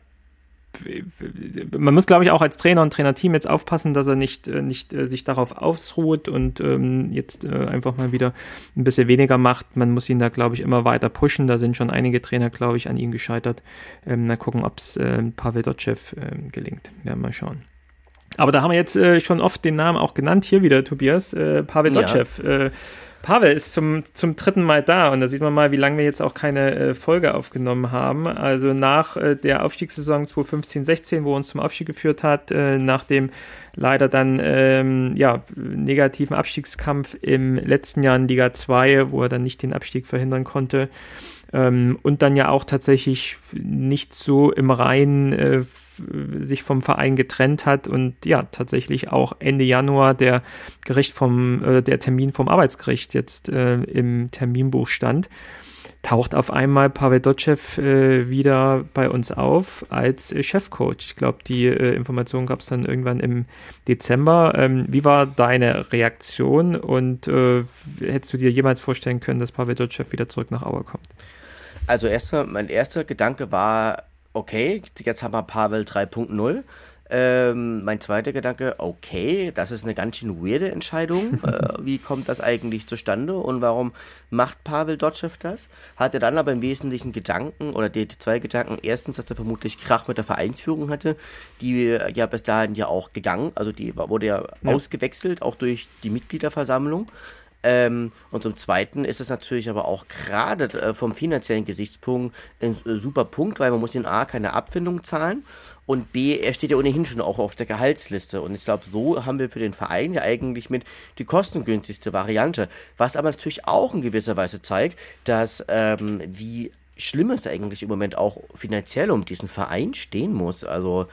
man muss, glaube ich, auch als Trainer und Trainerteam jetzt aufpassen, dass er nicht, äh, nicht äh, sich darauf ausruht und ähm, jetzt äh, einfach mal wieder ein bisschen weniger macht. Man muss ihn da, glaube ich, immer weiter pushen. Da sind schon einige Trainer, glaube ich, an ihm gescheitert. Ähm, mal gucken, ob es äh, Pavel Dotschew äh, gelingt. Ja, mal schauen. Aber da haben wir jetzt äh, schon oft den Namen auch genannt. Hier wieder, Tobias. Äh, Pavel Dotschew. Ja. Äh, Pavel ist zum, zum dritten Mal da und da sieht man mal, wie lange wir jetzt auch keine äh, Folge aufgenommen haben. Also nach äh, der Aufstiegssaison 2015-16, wo uns zum Aufstieg geführt hat, äh, nach dem leider dann ähm, ja, negativen Abstiegskampf im letzten Jahr in Liga 2, wo er dann nicht den Abstieg verhindern konnte. Ähm, und dann ja auch tatsächlich nicht so im Reinen äh, sich vom Verein getrennt hat und ja, tatsächlich auch Ende Januar der Gericht vom, äh, der Termin vom Arbeitsgericht jetzt äh, im Terminbuch stand, taucht auf einmal Pavel Dotschew äh, wieder bei uns auf als äh, Chefcoach. Ich glaube, die äh, Information gab es dann irgendwann im Dezember. Ähm, wie war deine Reaktion und äh, hättest du dir jemals vorstellen können, dass Pavel Dotschew wieder zurück nach Auer kommt? Also erstmal, mein erster Gedanke war, okay, jetzt haben wir Pavel 3.0. Ähm, mein zweiter Gedanke, okay, das ist eine ganz schön weirde Entscheidung. äh, wie kommt das eigentlich zustande und warum macht Pavel Dotschew das? Hatte dann aber im Wesentlichen Gedanken oder die, die, zwei Gedanken. Erstens, dass er vermutlich Krach mit der Vereinsführung hatte, die ja bis dahin ja auch gegangen, also die wurde ja, ja. ausgewechselt, auch durch die Mitgliederversammlung. Ähm, und zum Zweiten ist es natürlich aber auch gerade äh, vom finanziellen Gesichtspunkt ein äh, super Punkt, weil man muss in A keine Abfindung zahlen und B, er steht ja ohnehin schon auch auf der Gehaltsliste. Und ich glaube, so haben wir für den Verein ja eigentlich mit die kostengünstigste Variante. Was aber natürlich auch in gewisser Weise zeigt, dass ähm, wie schlimm es eigentlich im Moment auch finanziell um diesen Verein stehen muss. Also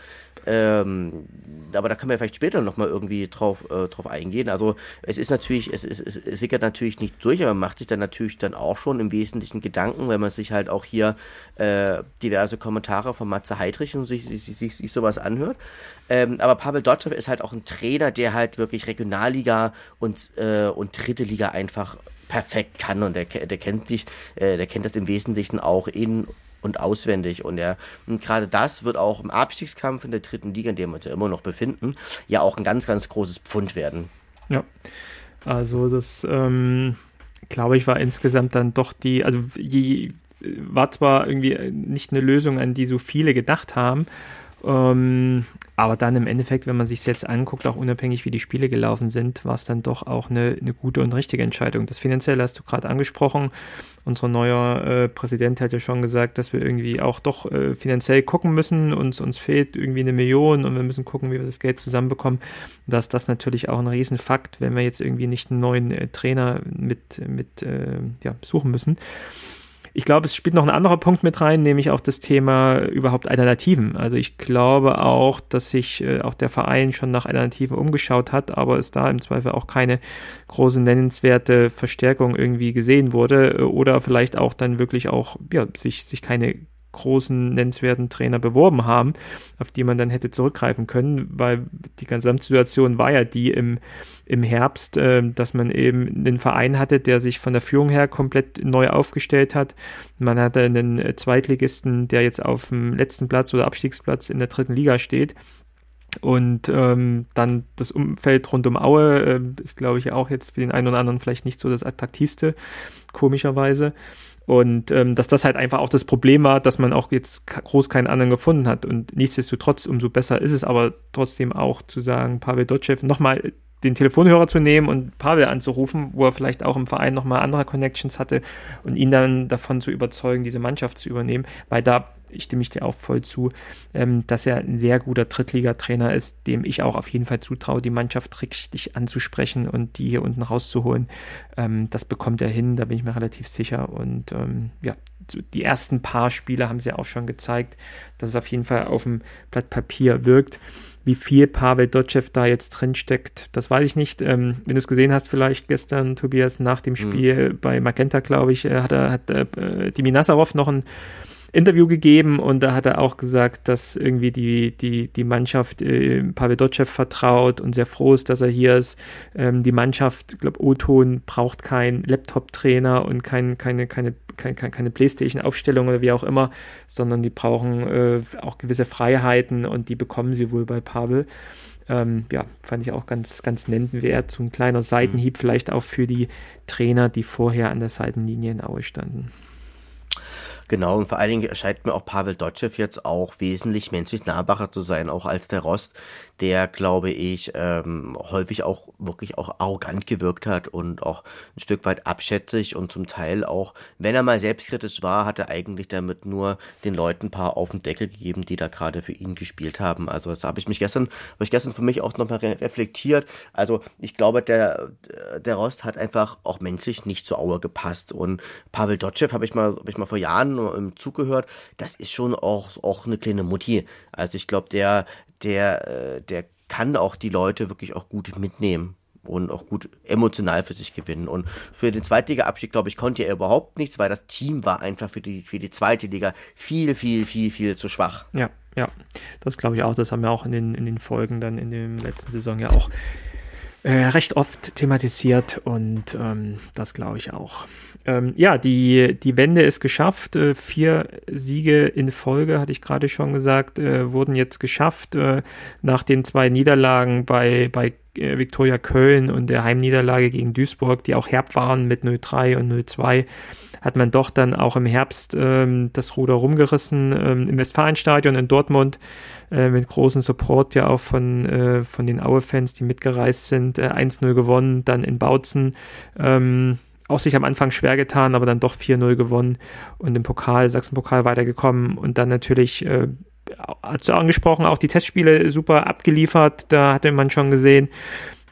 ähm, aber da können wir vielleicht später nochmal irgendwie drauf, äh, drauf eingehen. Also es ist natürlich, es, ist, es sickert natürlich nicht durch, aber man macht sich dann natürlich dann auch schon im Wesentlichen Gedanken, wenn man sich halt auch hier äh, diverse Kommentare von Matze Heidrich und sich, sich, sich, sich sowas anhört. Ähm, aber Pavel Dotschew ist halt auch ein Trainer, der halt wirklich Regionalliga und, äh, und dritte Liga einfach perfekt kann und der, der kennt sich, äh, der kennt das im Wesentlichen auch in und auswendig. Und, er, und gerade das wird auch im Abstiegskampf in der dritten Liga, in dem wir uns ja immer noch befinden, ja auch ein ganz, ganz großes Pfund werden. Ja, also das ähm, glaube ich, war insgesamt dann doch die, also je, war zwar irgendwie nicht eine Lösung, an die so viele gedacht haben, ähm, aber dann im Endeffekt, wenn man sich jetzt anguckt, auch unabhängig wie die Spiele gelaufen sind, war es dann doch auch eine, eine gute und richtige Entscheidung. Das Finanzielle hast du gerade angesprochen. Unser neuer äh, Präsident hat ja schon gesagt, dass wir irgendwie auch doch äh, finanziell gucken müssen. Uns, uns fehlt irgendwie eine Million und wir müssen gucken, wie wir das Geld zusammenbekommen. Dass das natürlich auch ein Riesenfakt, wenn wir jetzt irgendwie nicht einen neuen äh, Trainer mit, mit äh, ja, suchen müssen. Ich glaube, es spielt noch ein anderer Punkt mit rein, nämlich auch das Thema überhaupt Alternativen. Also ich glaube auch, dass sich äh, auch der Verein schon nach Alternativen umgeschaut hat, aber es da im Zweifel auch keine große nennenswerte Verstärkung irgendwie gesehen wurde äh, oder vielleicht auch dann wirklich auch ja, sich, sich keine großen nennenswerten Trainer beworben haben, auf die man dann hätte zurückgreifen können, weil die Gesamtsituation war ja die im, im Herbst, äh, dass man eben einen Verein hatte, der sich von der Führung her komplett neu aufgestellt hat. Man hatte einen Zweitligisten, der jetzt auf dem letzten Platz oder Abstiegsplatz in der dritten Liga steht. Und ähm, dann das Umfeld rund um Aue äh, ist, glaube ich, auch jetzt für den einen oder anderen vielleicht nicht so das attraktivste, komischerweise. Und ähm, dass das halt einfach auch das Problem war, dass man auch jetzt groß keinen anderen gefunden hat. Und nichtsdestotrotz, umso besser ist es aber trotzdem auch zu sagen, Pavel Dotschew nochmal den Telefonhörer zu nehmen und Pavel anzurufen, wo er vielleicht auch im Verein nochmal andere Connections hatte und ihn dann davon zu überzeugen, diese Mannschaft zu übernehmen, weil da stimme ich dir auch voll zu, ähm, dass er ein sehr guter Drittligatrainer ist, dem ich auch auf jeden Fall zutraue, die Mannschaft richtig anzusprechen und die hier unten rauszuholen. Ähm, das bekommt er hin, da bin ich mir relativ sicher. Und ähm, ja, die ersten paar Spiele haben sie auch schon gezeigt, dass es auf jeden Fall auf dem Blatt Papier wirkt. Wie viel Pavel Dotschew da jetzt drin steckt, das weiß ich nicht. Ähm, wenn du es gesehen hast, vielleicht gestern, Tobias, nach dem mhm. Spiel mhm. bei Magenta, glaube ich, äh, hat er hat äh, Dimi Nazarov noch ein Interview gegeben und da hat er auch gesagt, dass irgendwie die, die, die Mannschaft äh, Pavel Dotschew vertraut und sehr froh ist, dass er hier ist. Ähm, die Mannschaft, ich glaube, O-Ton braucht keinen Laptop-Trainer und kein, keine, keine, keine, keine Playstation-Aufstellung oder wie auch immer, sondern die brauchen äh, auch gewisse Freiheiten und die bekommen sie wohl bei Pavel. Ähm, ja, fand ich auch ganz, ganz nennenswert. So ein kleiner Seitenhieb mhm. vielleicht auch für die Trainer, die vorher an der Seitenlinie in Aue standen. Genau, und vor allen Dingen erscheint mir auch Pavel Dotschew jetzt auch wesentlich menschlich nahbarer zu sein, auch als der Rost, der, glaube ich, ähm, häufig auch wirklich auch arrogant gewirkt hat und auch ein Stück weit abschätzig und zum Teil auch, wenn er mal selbstkritisch war, hat er eigentlich damit nur den Leuten ein paar auf den Deckel gegeben, die da gerade für ihn gespielt haben. Also das habe ich mich gestern, habe ich gestern für mich auch nochmal re reflektiert. Also ich glaube, der, der Rost hat einfach auch menschlich nicht zur Aue gepasst und Pavel Dotschew habe ich mal, habe ich mal vor Jahren im Zug gehört, das ist schon auch, auch eine kleine Mutti. Also ich glaube, der, der, äh, der kann auch die Leute wirklich auch gut mitnehmen und auch gut emotional für sich gewinnen. Und für den Zweitliga-Abstieg, glaube ich, konnte er überhaupt nichts, weil das Team war einfach für die, für die zweite Liga viel, viel, viel, viel zu schwach. Ja, ja, das glaube ich auch. Das haben wir auch in den, in den Folgen dann in der letzten Saison ja auch äh, recht oft thematisiert und ähm, das glaube ich auch. Ähm, ja, die, die Wende ist geschafft. Äh, vier Siege in Folge, hatte ich gerade schon gesagt, äh, wurden jetzt geschafft äh, nach den zwei Niederlagen bei, bei äh, Viktoria Köln und der Heimniederlage gegen Duisburg, die auch herb waren mit 0-3 und 0-2 hat man doch dann auch im Herbst ähm, das Ruder rumgerissen ähm, im Westfalenstadion in Dortmund äh, mit großem Support ja auch von, äh, von den Aue-Fans, die mitgereist sind, äh, 1-0 gewonnen, dann in Bautzen ähm, auch sich am Anfang schwer getan, aber dann doch 4-0 gewonnen und im Pokal, Sachsen-Pokal weitergekommen und dann natürlich äh, hast du angesprochen, auch die Testspiele super abgeliefert. Da hatte man schon gesehen,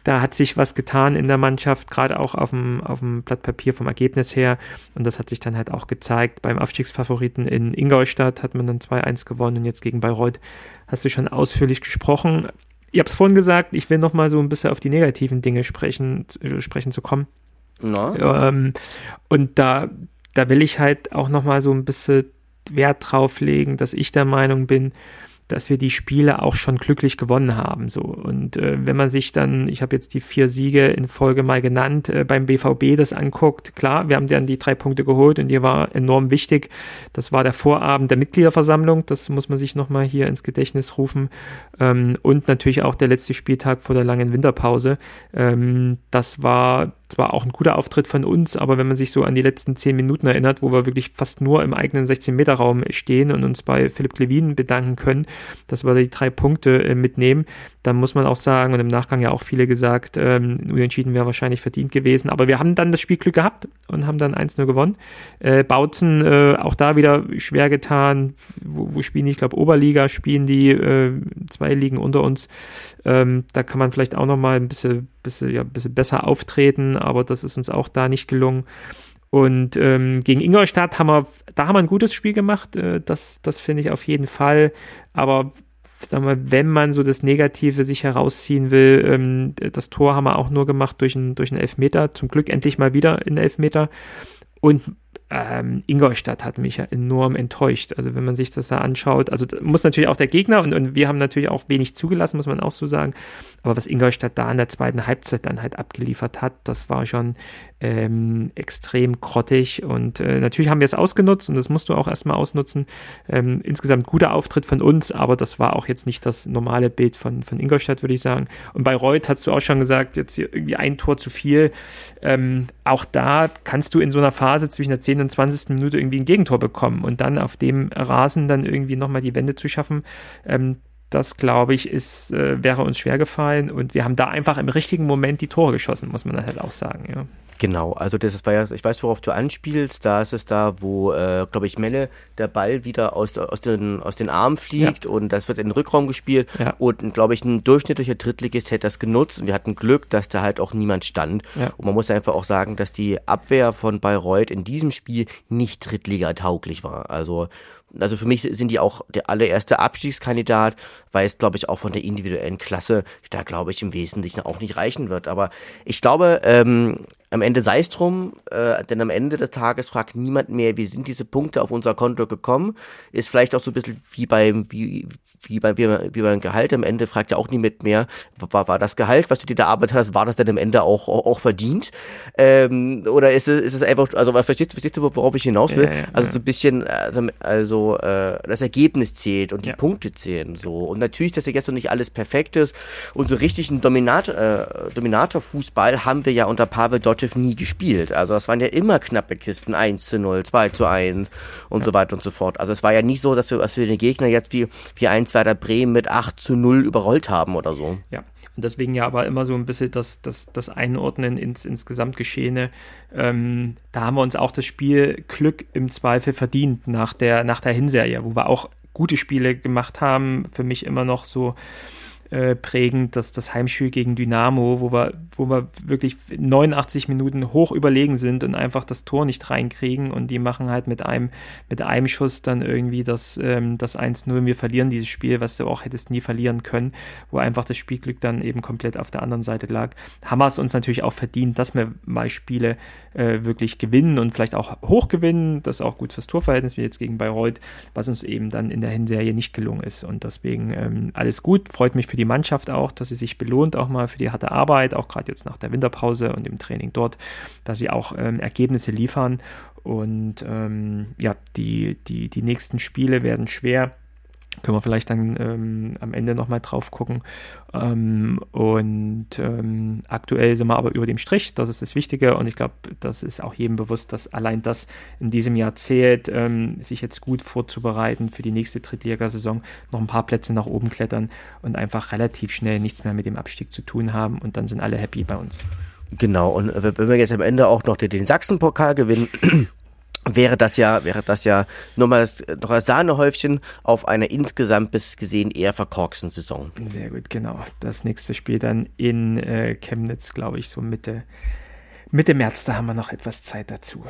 da hat sich was getan in der Mannschaft, gerade auch auf dem, auf dem Blatt Papier vom Ergebnis her. Und das hat sich dann halt auch gezeigt. Beim Aufstiegsfavoriten in Ingolstadt hat man dann 2-1 gewonnen und jetzt gegen Bayreuth hast du schon ausführlich gesprochen. Ich habe es vorhin gesagt, ich will noch mal so ein bisschen auf die negativen Dinge sprechen, äh, sprechen zu kommen. Ähm, und da, da will ich halt auch noch mal so ein bisschen Wert drauf legen, dass ich der Meinung bin, dass wir die Spiele auch schon glücklich gewonnen haben. So und äh, wenn man sich dann, ich habe jetzt die vier Siege in Folge mal genannt, äh, beim BVB das anguckt, klar, wir haben dann die drei Punkte geholt und die war enorm wichtig. Das war der Vorabend der Mitgliederversammlung, das muss man sich nochmal hier ins Gedächtnis rufen und natürlich auch der letzte Spieltag vor der langen Winterpause. Ähm, das war war auch ein guter Auftritt von uns, aber wenn man sich so an die letzten zehn Minuten erinnert, wo wir wirklich fast nur im eigenen 16-Meter-Raum stehen und uns bei Philipp Klevin bedanken können, dass wir die drei Punkte äh, mitnehmen, dann muss man auch sagen, und im Nachgang ja auch viele gesagt, ähm, unentschieden wäre wahrscheinlich verdient gewesen. Aber wir haben dann das Spielglück gehabt und haben dann 1-0 gewonnen. Äh, Bautzen äh, auch da wieder schwer getan. Wo, wo spielen die? Ich glaube, Oberliga spielen die, äh, zwei Ligen unter uns. Ähm, da kann man vielleicht auch nochmal ein bisschen, bisschen, ja, bisschen besser auftreten, aber das ist uns auch da nicht gelungen. Und ähm, gegen Ingolstadt haben wir, da haben wir ein gutes Spiel gemacht. Äh, das, das finde ich auf jeden Fall. Aber sagen wir, wenn man so das Negative sich herausziehen will, ähm, das Tor haben wir auch nur gemacht durch einen, durch Elfmeter. Zum Glück endlich mal wieder einen Elfmeter. Und ähm, Ingolstadt hat mich ja enorm enttäuscht. Also wenn man sich das da anschaut, also muss natürlich auch der Gegner und, und wir haben natürlich auch wenig zugelassen, muss man auch so sagen. Aber was Ingolstadt da in der zweiten Halbzeit dann halt abgeliefert hat, das war schon ähm, extrem grottig. Und äh, natürlich haben wir es ausgenutzt und das musst du auch erstmal ausnutzen. Ähm, insgesamt guter Auftritt von uns, aber das war auch jetzt nicht das normale Bild von, von Ingolstadt, würde ich sagen. Und bei Reut hast du auch schon gesagt, jetzt irgendwie ein Tor zu viel. Ähm, auch da kannst du in so einer Phase zwischen der 10 10. und 20. Minute irgendwie ein Gegentor bekommen und dann auf dem Rasen dann irgendwie nochmal die Wende zu schaffen, ähm, das glaube ich, ist, äh, wäre uns schwer gefallen und wir haben da einfach im richtigen Moment die Tore geschossen, muss man halt auch sagen, ja. Genau, also das war ja, ich weiß, worauf du anspielst, da ist es da, wo, äh, glaube ich, Melle der Ball wieder aus, aus, den, aus den Armen fliegt ja. und das wird in den Rückraum gespielt ja. und, glaube ich, ein durchschnittlicher Drittligist hätte das genutzt und wir hatten Glück, dass da halt auch niemand stand ja. und man muss einfach auch sagen, dass die Abwehr von Bayreuth in diesem Spiel nicht Drittliga-tauglich war, also also für mich sind die auch der allererste Abstiegskandidat, weil es, glaube ich, auch von der individuellen Klasse da, glaube ich, im Wesentlichen auch nicht reichen wird. Aber ich glaube, ähm, am Ende sei es drum, äh, denn am Ende des Tages fragt niemand mehr, wie sind diese Punkte auf unser Konto gekommen. Ist vielleicht auch so ein bisschen wie beim, wie, wie, bei, wie, wie beim Gehalt. Am Ende fragt ja auch niemand mehr, war, war das Gehalt, was du dir da arbeitet hast, war das denn am Ende auch, auch, auch verdient? Ähm, oder ist es, ist es einfach, also verstehst, verstehst du, worauf ich hinaus will? Ja, ja, also so ein bisschen, also, also äh, das Ergebnis zählt und die Punkte zählen so. Und natürlich, dass ja jetzt noch nicht alles perfekt ist und so richtig ein Dominat, äh, Dominator-Fußball haben wir ja unter Pavel Dotsch Lokomotiv nie gespielt. Also das waren ja immer knappe Kisten, 1 zu 0, 2 zu 1 und ja. so weiter und so fort. Also es war ja nicht so, dass wir, dass wir den Gegner jetzt wie, wie 1 Werder Bremen mit 8 zu 0 überrollt haben oder so. Ja. Und deswegen ja aber immer so ein bisschen das, das, das Einordnen ins, ins Gesamtgeschehene. Ähm, da haben wir uns auch das Spiel Glück im Zweifel verdient nach der, nach der Hinserie, wo wir auch gute Spiele gemacht haben. Für mich immer noch so äh, prägend, dass das Heimspiel gegen Dynamo, wo wir, wo wir wirklich 89 Minuten hoch überlegen sind und einfach das Tor nicht reinkriegen und die machen halt mit einem, mit einem Schuss dann irgendwie das, ähm, das 1-0 wir verlieren dieses Spiel, was du auch hättest nie verlieren können, wo einfach das Spielglück dann eben komplett auf der anderen Seite lag. Haben wir es uns natürlich auch verdient, dass wir mal Spiele äh, wirklich gewinnen und vielleicht auch hoch gewinnen, das ist auch gut fürs Torverhältnis, wie jetzt gegen Bayreuth, was uns eben dann in der Hinserie nicht gelungen ist. Und deswegen ähm, alles gut, freut mich für für die Mannschaft auch, dass sie sich belohnt auch mal für die harte Arbeit, auch gerade jetzt nach der Winterpause und dem Training dort, dass sie auch ähm, Ergebnisse liefern. Und ähm, ja, die, die, die nächsten Spiele werden schwer können wir vielleicht dann ähm, am Ende nochmal drauf gucken. Ähm, und ähm, aktuell sind wir aber über dem Strich, das ist das Wichtige. Und ich glaube, das ist auch jedem bewusst, dass allein das in diesem Jahr zählt, ähm, sich jetzt gut vorzubereiten für die nächste Drittligasaison, noch ein paar Plätze nach oben klettern und einfach relativ schnell nichts mehr mit dem Abstieg zu tun haben. Und dann sind alle happy bei uns. Genau, und wenn wir jetzt am Ende auch noch den Sachsen-Pokal gewinnen, wäre das ja, wäre das ja nur mal noch ein Sahnehäufchen auf einer insgesamt bis gesehen eher verkorksten Saison. Sehr gut, genau. Das nächste Spiel dann in äh, Chemnitz, glaube ich, so Mitte, Mitte März, da haben wir noch etwas Zeit dazu.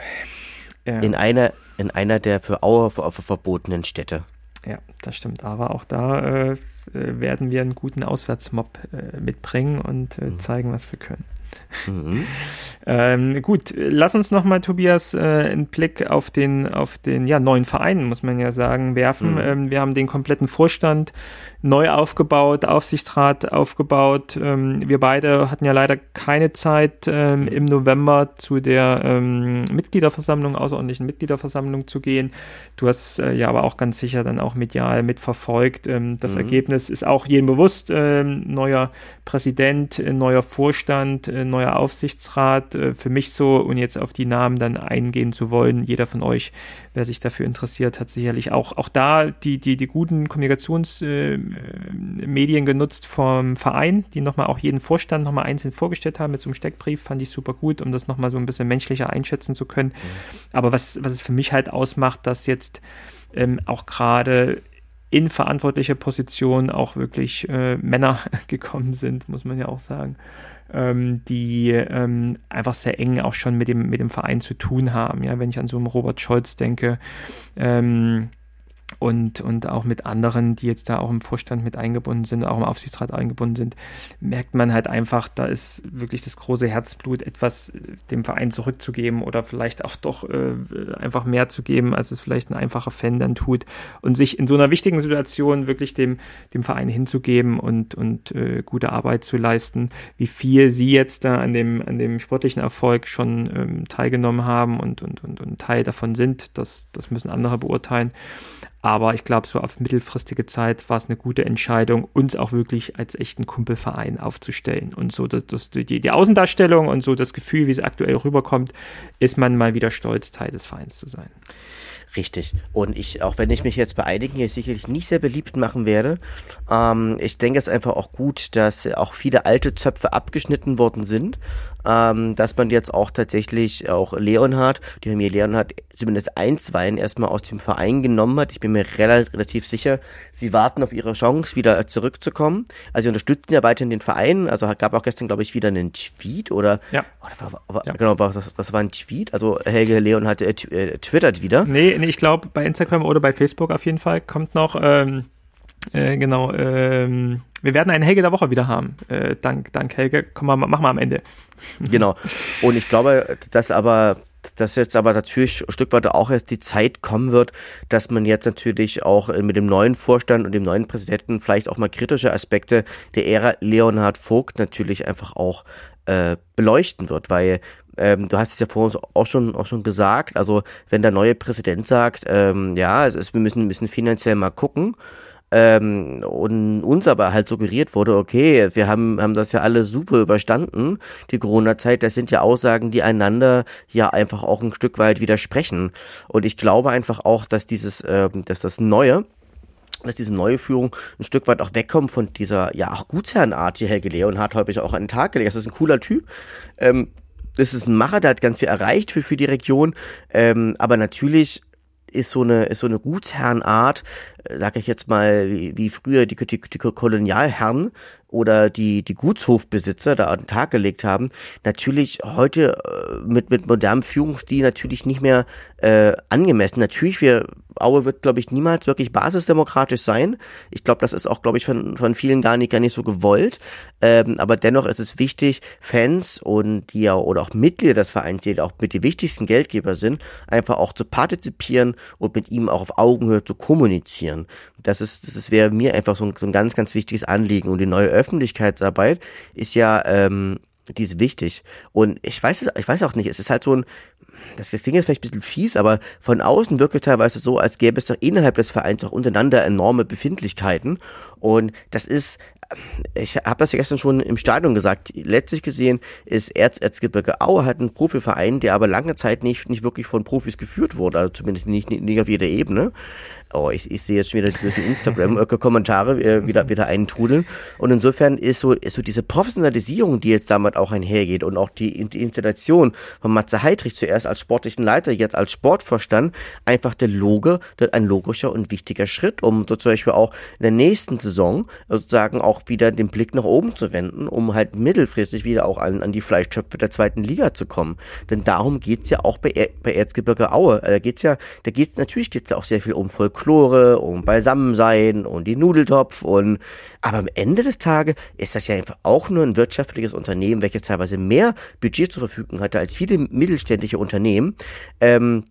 Ähm, in einer, in einer der für Aue verbotenen Städte. Ja, das stimmt. Aber auch da äh, äh, werden wir einen guten Auswärtsmob äh, mitbringen und äh, mhm. zeigen, was wir können. Mhm. Ähm, gut, lass uns nochmal, Tobias, äh, einen Blick auf den, auf den ja, neuen Verein, muss man ja sagen, werfen. Mhm. Ähm, wir haben den kompletten Vorstand neu aufgebaut, Aufsichtsrat aufgebaut. Ähm, wir beide hatten ja leider keine Zeit, ähm, im November zu der ähm, Mitgliederversammlung, außerordentlichen Mitgliederversammlung zu gehen. Du hast äh, ja aber auch ganz sicher dann auch medial mitverfolgt. Ähm, das mhm. Ergebnis ist auch jedem bewusst. neuer Präsident, äh, neuer Vorstand, äh, neuer Aufsichtsrat. Äh, für mich so, und jetzt auf die Namen dann eingehen zu wollen, jeder von euch, wer sich dafür interessiert, hat sicherlich auch, auch da die, die, die guten Kommunikationsmedien äh, genutzt vom Verein, die nochmal auch jeden Vorstand nochmal einzeln vorgestellt haben mit so einem Steckbrief, fand ich super gut, um das nochmal so ein bisschen menschlicher einschätzen zu können. Mhm. Aber was, was es für mich halt ausmacht, dass jetzt ähm, auch gerade in verantwortliche Positionen auch wirklich äh, Männer gekommen sind, muss man ja auch sagen, ähm, die ähm, einfach sehr eng auch schon mit dem, mit dem Verein zu tun haben. Ja, wenn ich an so einen Robert Scholz denke, ähm, und, und auch mit anderen, die jetzt da auch im Vorstand mit eingebunden sind, auch im Aufsichtsrat eingebunden sind, merkt man halt einfach, da ist wirklich das große Herzblut, etwas dem Verein zurückzugeben oder vielleicht auch doch äh, einfach mehr zu geben, als es vielleicht ein einfacher Fan dann tut und sich in so einer wichtigen Situation wirklich dem, dem Verein hinzugeben und, und äh, gute Arbeit zu leisten, wie viel sie jetzt da an dem, an dem sportlichen Erfolg schon ähm, teilgenommen haben und, und, und, und Teil davon sind, das, das müssen andere beurteilen. Aber ich glaube, so auf mittelfristige Zeit war es eine gute Entscheidung, uns auch wirklich als echten Kumpelverein aufzustellen. Und so das, das, die, die Außendarstellung und so das Gefühl, wie es aktuell rüberkommt, ist man mal wieder stolz, Teil des Vereins zu sein. Richtig. Und ich, auch wenn ich mich jetzt bei einigen hier sicherlich nicht sehr beliebt machen werde, ähm, ich denke es einfach auch gut, dass auch viele alte Zöpfe abgeschnitten worden sind ähm, dass man jetzt auch tatsächlich auch Leonhard, die haben mir Leonhard zumindest einstweilen erstmal aus dem Verein genommen hat. Ich bin mir relativ sicher, sie warten auf ihre Chance, wieder zurückzukommen. Also sie unterstützen ja weiterhin den Verein. Also gab auch gestern, glaube ich, wieder einen Tweet oder, ja. oder war, war, ja. genau, das, das, war ein Tweet. Also Helge Leon hat äh, äh, twittert wieder. Nee, nee ich glaube bei Instagram oder bei Facebook auf jeden Fall kommt noch ähm, äh, genau, ähm, wir werden einen Helge der Woche wieder haben. Äh, dank, dank Helge. Komm mal, mach mal am Ende. Genau. Und ich glaube, dass aber dass jetzt aber natürlich ein Stück weit auch jetzt die Zeit kommen wird, dass man jetzt natürlich auch mit dem neuen Vorstand und dem neuen Präsidenten vielleicht auch mal kritische Aspekte der Ära Leonhard Vogt natürlich einfach auch äh, beleuchten wird, weil ähm, du hast es ja vor uns auch schon, auch schon gesagt, also wenn der neue Präsident sagt, ähm, ja, es ist, wir müssen, müssen finanziell mal gucken, ähm, und uns aber halt suggeriert wurde, okay, wir haben, haben das ja alle super überstanden, die Corona-Zeit, das sind ja Aussagen, die einander ja einfach auch ein Stück weit widersprechen. Und ich glaube einfach auch, dass dieses, äh, dass das Neue, dass diese neue Führung ein Stück weit auch wegkommt von dieser, ja, auch Gutsherrenart, die Helge Leon hat häufig auch an den Tag gelegt. Das ist ein cooler Typ. Ähm, das ist ein Macher, der hat ganz viel erreicht für, für die Region. Ähm, aber natürlich ist so eine, ist so eine Gutsherrenart, äh, sag ich jetzt mal, wie, wie früher die, die, die Kolonialherren oder die, die Gutshofbesitzer da an den Tag gelegt haben, natürlich heute äh, mit, mit modernem Führungsstil natürlich nicht mehr äh, angemessen. Natürlich, wir Aue wird, glaube ich, niemals wirklich basisdemokratisch sein. Ich glaube, das ist auch, glaube ich, von, von vielen gar nicht, gar nicht so gewollt. Ähm, aber dennoch ist es wichtig, Fans und die ja, oder auch Mitglieder des Vereins, die auch mit die wichtigsten Geldgeber sind, einfach auch zu partizipieren und mit ihm auch auf Augenhöhe zu kommunizieren. Das ist, das ist, wäre mir einfach so ein, so ein ganz, ganz wichtiges Anliegen. Und die neue Öffentlichkeitsarbeit ist ja, ähm, die ist wichtig. Und ich weiß es, ich weiß auch nicht, es ist halt so ein, das, Ding ist vielleicht ein bisschen fies, aber von außen wirkt es teilweise so, als gäbe es doch innerhalb des Vereins auch untereinander enorme Befindlichkeiten. Und das ist, ich habe das ja gestern schon im Stadion gesagt, letztlich gesehen ist Erz Erzgebirge Aue halt ein Profiverein, der aber lange Zeit nicht, nicht wirklich von Profis geführt wurde, also zumindest nicht, nicht auf jeder Ebene. Oh, ich, ich sehe jetzt schon wieder die Instagram-Kommentare äh, wieder, wieder eintrudeln. Und insofern ist so, ist so diese Professionalisierung, die jetzt damit auch einhergeht und auch die, die Installation von Matze Heidrich zuerst als sportlichen Leiter, jetzt als Sportvorstand, einfach der Loge, ein logischer und wichtiger Schritt, um so zum Beispiel auch in der nächsten Saison sozusagen auch wieder den Blick nach oben zu wenden, um halt mittelfristig wieder auch an, an die Fleischtöpfe der zweiten Liga zu kommen. Denn darum geht's ja auch bei, bei Erzgebirge Aue. Da geht's ja, da geht's, natürlich geht's ja auch sehr viel um Volk Folklore und Beisammensein und die Nudeltopf und aber am Ende des Tages ist das ja einfach auch nur ein wirtschaftliches Unternehmen, welches teilweise mehr Budget zur Verfügung hatte als viele mittelständische Unternehmen. Ähm,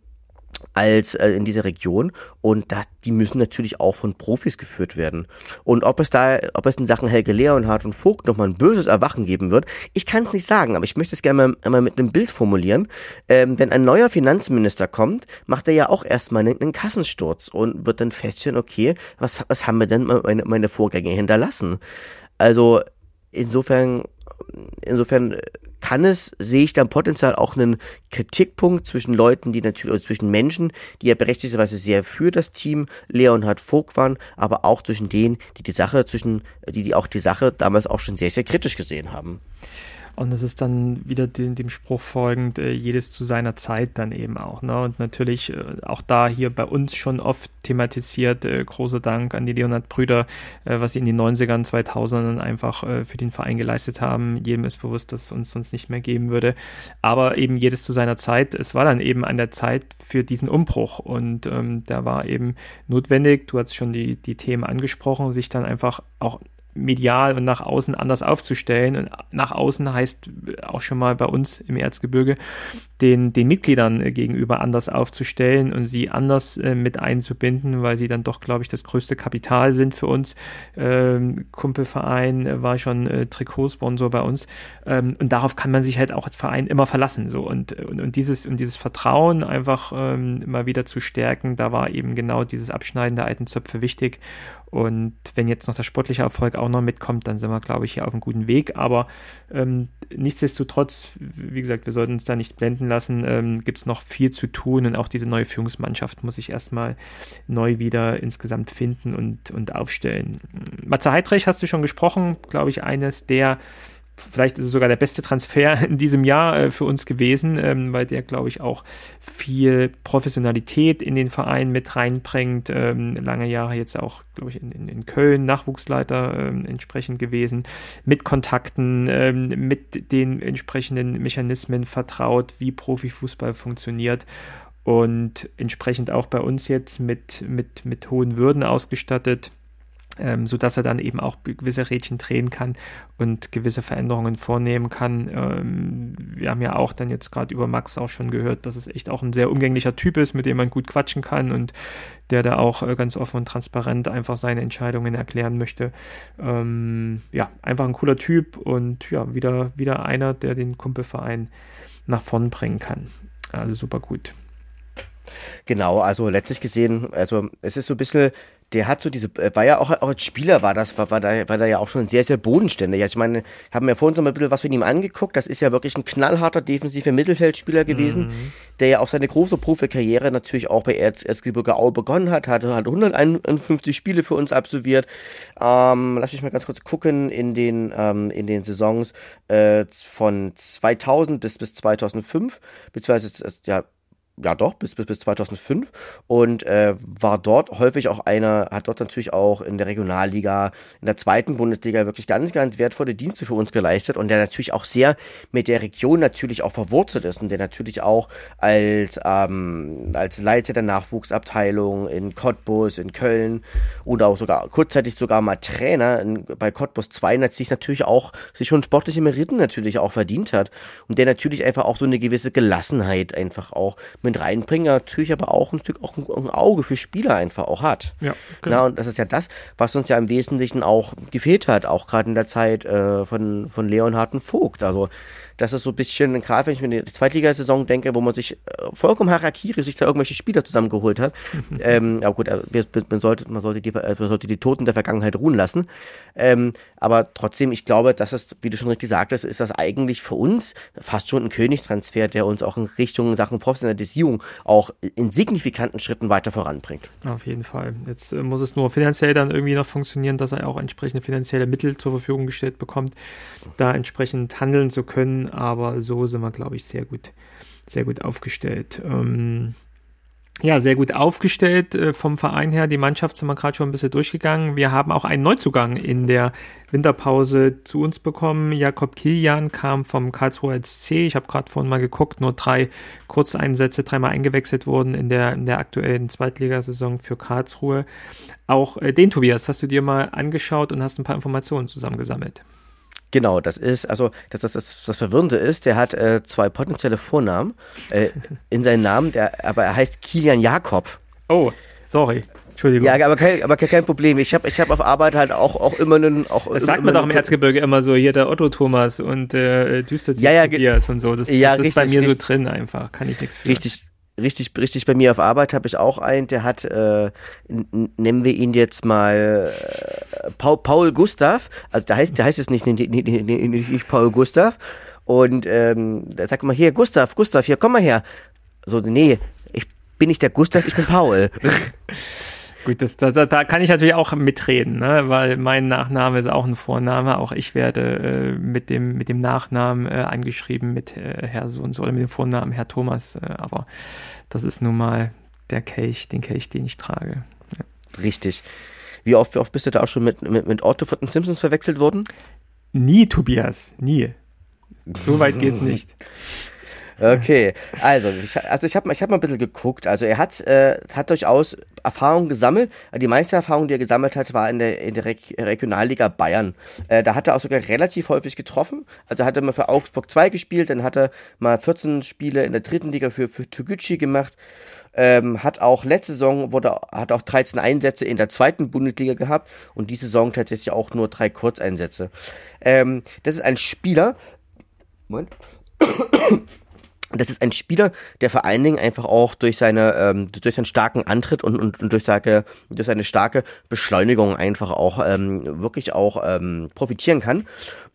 als äh, in dieser Region und das, die müssen natürlich auch von Profis geführt werden. Und ob es da, ob es in Sachen Helge Leonhardt und Vogt nochmal ein böses Erwachen geben wird, ich kann es nicht sagen, aber ich möchte es gerne mal, mal mit einem Bild formulieren. Ähm, wenn ein neuer Finanzminister kommt, macht er ja auch erstmal einen, einen Kassensturz und wird dann feststellen, okay, was, was haben wir denn meine, meine Vorgänge hinterlassen? Also insofern, insofern kann es, sehe ich dann potenziell auch einen Kritikpunkt zwischen Leuten, die natürlich, zwischen Menschen, die ja berechtigterweise sehr für das Team Leonhard Vogt waren, aber auch zwischen denen, die die Sache zwischen, die, die auch die Sache damals auch schon sehr, sehr kritisch gesehen haben. Und das ist dann wieder dem, dem Spruch folgend, äh, jedes zu seiner Zeit dann eben auch. Ne? Und natürlich äh, auch da hier bei uns schon oft thematisiert, äh, großer Dank an die Leonhard-Brüder, äh, was sie in den 90ern, 2000ern einfach äh, für den Verein geleistet haben. Jedem ist bewusst, dass es uns sonst nicht mehr geben würde. Aber eben jedes zu seiner Zeit. Es war dann eben an der Zeit für diesen Umbruch. Und ähm, da war eben notwendig, du hast schon die, die Themen angesprochen, sich dann einfach auch medial und nach außen anders aufzustellen. Und nach außen heißt auch schon mal bei uns im Erzgebirge, den, den Mitgliedern gegenüber anders aufzustellen und sie anders äh, mit einzubinden, weil sie dann doch, glaube ich, das größte Kapital sind für uns. Ähm, Kumpelverein war schon äh, Trikotsponsor bei uns. Ähm, und darauf kann man sich halt auch als Verein immer verlassen. So. Und, und, und dieses, und dieses Vertrauen einfach ähm, mal wieder zu stärken, da war eben genau dieses Abschneiden der alten Zöpfe wichtig. Und wenn jetzt noch der sportliche Erfolg auch noch mitkommt, dann sind wir, glaube ich, hier auf einem guten Weg. Aber ähm, nichtsdestotrotz, wie gesagt, wir sollten uns da nicht blenden lassen, ähm, gibt es noch viel zu tun und auch diese neue Führungsmannschaft muss sich erstmal neu wieder insgesamt finden und, und aufstellen. Matze Heidrich hast du schon gesprochen, glaube ich, eines der vielleicht ist es sogar der beste Transfer in diesem Jahr äh, für uns gewesen, ähm, weil der, glaube ich, auch viel Professionalität in den Verein mit reinbringt. Ähm, lange Jahre jetzt auch, glaube ich, in, in, in, Köln Nachwuchsleiter ähm, entsprechend gewesen, mit Kontakten, ähm, mit den entsprechenden Mechanismen vertraut, wie Profifußball funktioniert und entsprechend auch bei uns jetzt mit, mit, mit hohen Würden ausgestattet ähm, sodass er dann eben auch gewisse Rädchen drehen kann und gewisse Veränderungen vornehmen kann. Ähm, wir haben ja auch dann jetzt gerade über Max auch schon gehört, dass es echt auch ein sehr umgänglicher Typ ist, mit dem man gut quatschen kann und der da auch äh, ganz offen und transparent einfach seine Entscheidungen erklären möchte. Ähm, ja, einfach ein cooler Typ und ja, wieder, wieder einer, der den Kumpelverein nach vorn bringen kann. Also super gut. Genau, also letztlich gesehen, also es ist so ein bisschen der hat so diese, äh, war ja auch, auch als Spieler war das, war, war da, war da ja auch schon sehr, sehr bodenständig. Also ich meine, haben mir vorhin so mal ein bisschen was von ihm angeguckt. Das ist ja wirklich ein knallharter defensiver Mittelfeldspieler gewesen, mhm. der ja auch seine große Profikarriere natürlich auch bei Erz, Erzgebirge Aue begonnen hat, hatte, hat 151 Spiele für uns absolviert. Ähm, lass mich mal ganz kurz gucken, in den, ähm, in den Saisons äh, von 2000 bis, bis 2005, beziehungsweise, ja, ja doch, bis, bis, bis 2005 und äh, war dort häufig auch einer, hat dort natürlich auch in der Regionalliga, in der zweiten Bundesliga wirklich ganz, ganz wertvolle Dienste für uns geleistet und der natürlich auch sehr mit der Region natürlich auch verwurzelt ist und der natürlich auch als, ähm, als Leiter der Nachwuchsabteilung in Cottbus, in Köln oder auch sogar kurzzeitig sogar mal Trainer in, bei Cottbus 2 sich natürlich auch, sich schon sportliche Meriten natürlich auch verdient hat und der natürlich einfach auch so eine gewisse Gelassenheit einfach auch mit reinbringen, natürlich aber auch ein Stück auch ein, ein Auge für Spieler einfach auch hat. Ja, genau. Na, und das ist ja das, was uns ja im Wesentlichen auch gefehlt hat, auch gerade in der Zeit äh, von, von Leonhard und Vogt. Also das ist so ein bisschen, gerade wenn ich mir die Zweitligasaison denke, wo man sich äh, vollkommen Harakiri sich da irgendwelche Spieler zusammengeholt hat. ähm, aber gut, äh, man sollte, man sollte die, äh, man sollte die Toten der Vergangenheit ruhen lassen. Ähm, aber trotzdem, ich glaube, das ist, wie du schon richtig sagtest, ist das eigentlich für uns fast schon ein Königstransfer, der uns auch in Richtung Sachen Professionalisierung auch in signifikanten Schritten weiter voranbringt. Auf jeden Fall. Jetzt äh, muss es nur finanziell dann irgendwie noch funktionieren, dass er auch entsprechende finanzielle Mittel zur Verfügung gestellt bekommt, da entsprechend handeln zu können aber so sind wir, glaube ich, sehr gut, sehr gut aufgestellt. Ähm, ja, sehr gut aufgestellt äh, vom Verein her. Die Mannschaft sind wir gerade schon ein bisschen durchgegangen. Wir haben auch einen Neuzugang in der Winterpause zu uns bekommen. Jakob Kilian kam vom Karlsruher SC. Ich habe gerade vorhin mal geguckt, nur drei Kurzeinsätze, dreimal eingewechselt wurden in der, in der aktuellen Zweitligasaison für Karlsruhe. Auch äh, den Tobias hast du dir mal angeschaut und hast ein paar Informationen zusammengesammelt. Genau, das ist, also das, das, das, das Verwirrende ist, der hat äh, zwei potenzielle Vornamen äh, in seinem Namen, der, aber er heißt Kilian Jakob. Oh, sorry. Entschuldigung. Ja, aber kein, aber kein Problem. Ich habe ich hab auf Arbeit halt auch, auch immer einen. Auch das sagt man doch im Erzgebirge immer so, hier der Otto Thomas und äh, Düster ja, ja, Tobias und so. Das, ja, das ist richtig, bei mir richtig, so drin einfach. Kann ich nichts für. Richtig, richtig, richtig bei mir auf Arbeit habe ich auch einen, der hat, äh, nennen wir ihn jetzt mal äh, Paul, Paul Gustav, also der heißt, der heißt jetzt nicht, nicht, nicht, nicht Paul Gustav. Und ähm, da sagt man, hier, Gustav, Gustav, hier, komm mal her. So, nee, ich bin nicht der Gustav, ich bin Paul. Gut, das, da, da kann ich natürlich auch mitreden, ne? weil mein Nachname ist auch ein Vorname. Auch ich werde äh, mit, dem, mit dem Nachnamen äh, angeschrieben, mit äh, Herr so und so, oder mit dem Vornamen Herr Thomas. Äh, aber das ist nun mal der Kelch, den Kelch, den ich trage. Ja. Richtig. Wie oft, wie oft bist du da auch schon mit, mit, mit Otto von den Simpsons verwechselt worden? Nie, Tobias, nie. So weit geht's nicht. Okay, also ich, also ich habe ich hab mal ein bisschen geguckt. Also er hat, äh, hat durchaus Erfahrung gesammelt. Die meiste Erfahrung, die er gesammelt hat, war in der, in der Re Regionalliga Bayern. Äh, da hat er auch sogar relativ häufig getroffen. Also hat er mal für Augsburg 2 gespielt, dann hat er mal 14 Spiele in der dritten Liga für, für Toguchi gemacht. Ähm, hat auch letzte Saison wurde, hat auch 13 Einsätze in der zweiten Bundesliga gehabt und diese Saison tatsächlich auch nur drei Kurzeinsätze. Ähm, das ist ein Spieler. Moment. Das ist ein Spieler, der vor allen Dingen einfach auch durch seine, ähm, durch seinen starken Antritt und, und, und durch, seine, durch seine starke Beschleunigung einfach auch ähm, wirklich auch ähm, profitieren kann.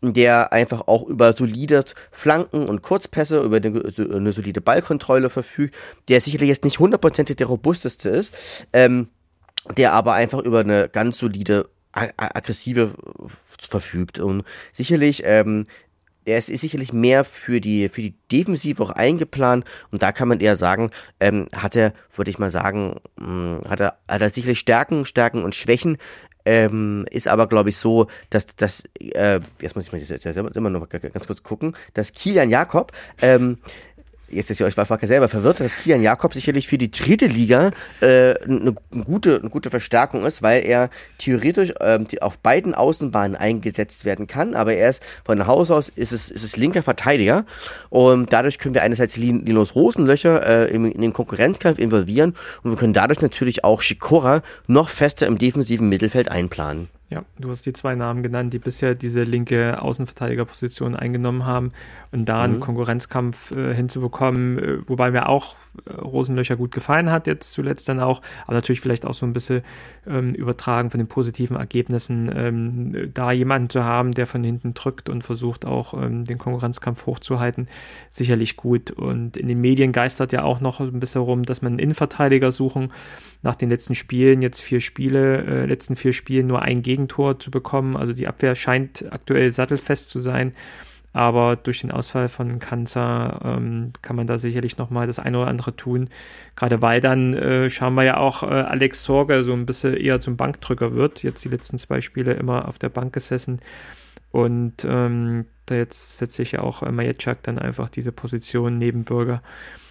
Der einfach auch über solide Flanken und Kurzpässe, über eine, eine solide Ballkontrolle verfügt, der sicherlich jetzt nicht hundertprozentig der robusteste ist, ähm, der aber einfach über eine ganz solide aggressive verfügt und sicherlich ähm, er ist, sicherlich mehr für die, für die Defensive auch eingeplant. Und da kann man eher sagen, ähm, hat er, würde ich mal sagen, mh, hm, hat, er, hat er sicherlich Stärken, Stärken und Schwächen, ähm, ist aber, glaube ich, so, dass, dass äh, jetzt muss ich mal jetzt, jetzt immer noch ganz kurz gucken, dass Kilian Jakob ähm, jetzt ist ja euch war selber verwirrt, dass Kian Jakob sicherlich für die dritte Liga äh, eine, eine, gute, eine gute Verstärkung ist, weil er theoretisch ähm, auf beiden Außenbahnen eingesetzt werden kann, aber er ist von Haus aus ist es, ist es linker Verteidiger und dadurch können wir einerseits Linus Rosenlöcher äh, in, in den Konkurrenzkampf involvieren und wir können dadurch natürlich auch Shikora noch fester im defensiven Mittelfeld einplanen. Ja, du hast die zwei Namen genannt, die bisher diese linke Außenverteidigerposition eingenommen haben und da einen mhm. Konkurrenzkampf äh, hinzubekommen, äh, wobei mir auch äh, Rosenlöcher gut gefallen hat, jetzt zuletzt dann auch, aber natürlich vielleicht auch so ein bisschen ähm, übertragen von den positiven Ergebnissen, ähm, da jemanden zu haben, der von hinten drückt und versucht auch ähm, den Konkurrenzkampf hochzuhalten, sicherlich gut. Und in den Medien geistert ja auch noch ein bisschen rum, dass man einen Innenverteidiger suchen, nach den letzten Spielen, jetzt vier Spiele, äh, letzten vier Spielen nur ein Gegner Gegentor zu bekommen. Also die Abwehr scheint aktuell sattelfest zu sein. Aber durch den Ausfall von Kanzer ähm, kann man da sicherlich nochmal das eine oder andere tun. Gerade weil dann äh, schauen wir ja auch äh, Alex Sorge so ein bisschen eher zum Bankdrücker wird. Jetzt die letzten zwei Spiele immer auf der Bank gesessen. Und ähm, da jetzt setze ich ja auch äh, Majetschak dann einfach diese Position neben Bürger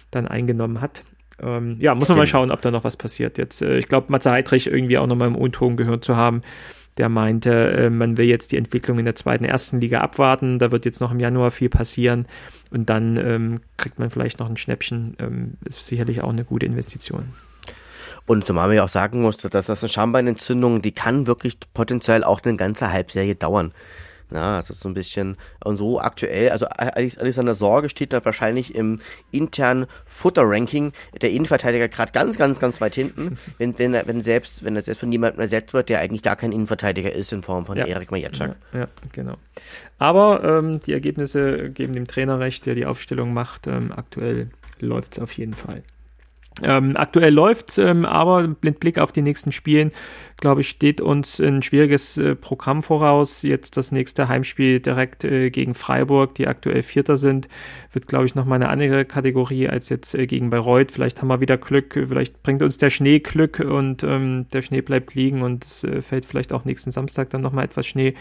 dann eingenommen hat. Ähm, ja, muss man mal schauen, ob da noch was passiert. Jetzt, äh, ich glaube, Matze Heidrich irgendwie auch nochmal im Unton gehört zu haben der meinte, äh, man will jetzt die Entwicklung in der zweiten, ersten Liga abwarten. Da wird jetzt noch im Januar viel passieren und dann ähm, kriegt man vielleicht noch ein Schnäppchen. Ähm, ist sicherlich auch eine gute Investition. Und zumal man ja auch sagen muss, dass das eine Schambeinentzündung, die kann wirklich potenziell auch eine ganze Halbserie dauern. Ja, also so ein bisschen und so aktuell, also Alexander Sorge steht da wahrscheinlich im internen Futter-Ranking der Innenverteidiger gerade ganz, ganz, ganz weit hinten, wenn, wenn, er, wenn selbst, wenn er selbst von jemandem ersetzt wird, der eigentlich gar kein Innenverteidiger ist in Form von ja. Erik Majatschak. Ja, ja, genau. Aber ähm, die Ergebnisse geben dem Trainer recht, der die Aufstellung macht. Ähm, aktuell läuft es auf jeden Fall. Ähm, aktuell läuft's, ähm, aber mit Blick auf die nächsten Spielen, glaube ich, steht uns ein schwieriges äh, Programm voraus. Jetzt das nächste Heimspiel direkt äh, gegen Freiburg, die aktuell Vierter sind, wird, glaube ich, nochmal eine andere Kategorie als jetzt äh, gegen Bayreuth. Vielleicht haben wir wieder Glück, vielleicht bringt uns der Schnee Glück und ähm, der Schnee bleibt liegen und es äh, fällt vielleicht auch nächsten Samstag dann nochmal etwas Schnee.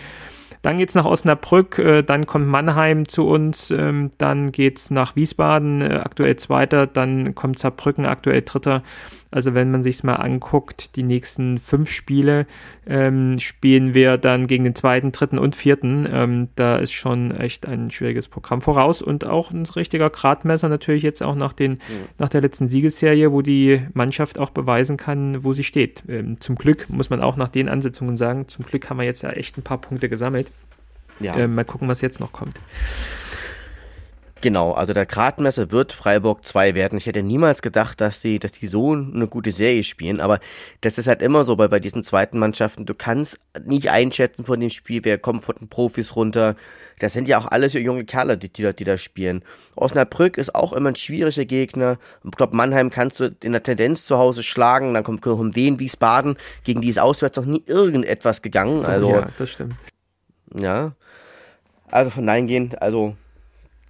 Dann geht's nach Osnabrück, äh, dann kommt Mannheim zu uns, ähm, dann geht's nach Wiesbaden, äh, aktuell Zweiter, dann kommt Saarbrücken, aktuell Dritter. Also wenn man sich mal anguckt, die nächsten fünf Spiele ähm, spielen wir dann gegen den zweiten, dritten und vierten. Ähm, da ist schon echt ein schwieriges Programm voraus und auch ein richtiger Gradmesser natürlich jetzt auch nach, den, mhm. nach der letzten Siegesserie, wo die Mannschaft auch beweisen kann, wo sie steht. Ähm, zum Glück muss man auch nach den Ansetzungen sagen, zum Glück haben wir jetzt ja echt ein paar Punkte gesammelt. Ja. Ähm, mal gucken, was jetzt noch kommt. Genau, also der Gradmesser wird Freiburg 2 werden. Ich hätte niemals gedacht, dass die, dass die so eine gute Serie spielen, aber das ist halt immer so bei, bei diesen zweiten Mannschaften. Du kannst nicht einschätzen von dem Spiel, wer kommt von den Profis runter. Das sind ja auch alles junge Kerle, die, die, die da spielen. Osnabrück ist auch immer ein schwieriger Gegner. Ich glaube, Mannheim kannst du in der Tendenz zu Hause schlagen, dann kommt um den Wiesbaden, gegen die ist auswärts noch nie irgendetwas gegangen. Also, ja, das stimmt. Ja. Also von nein gehen, also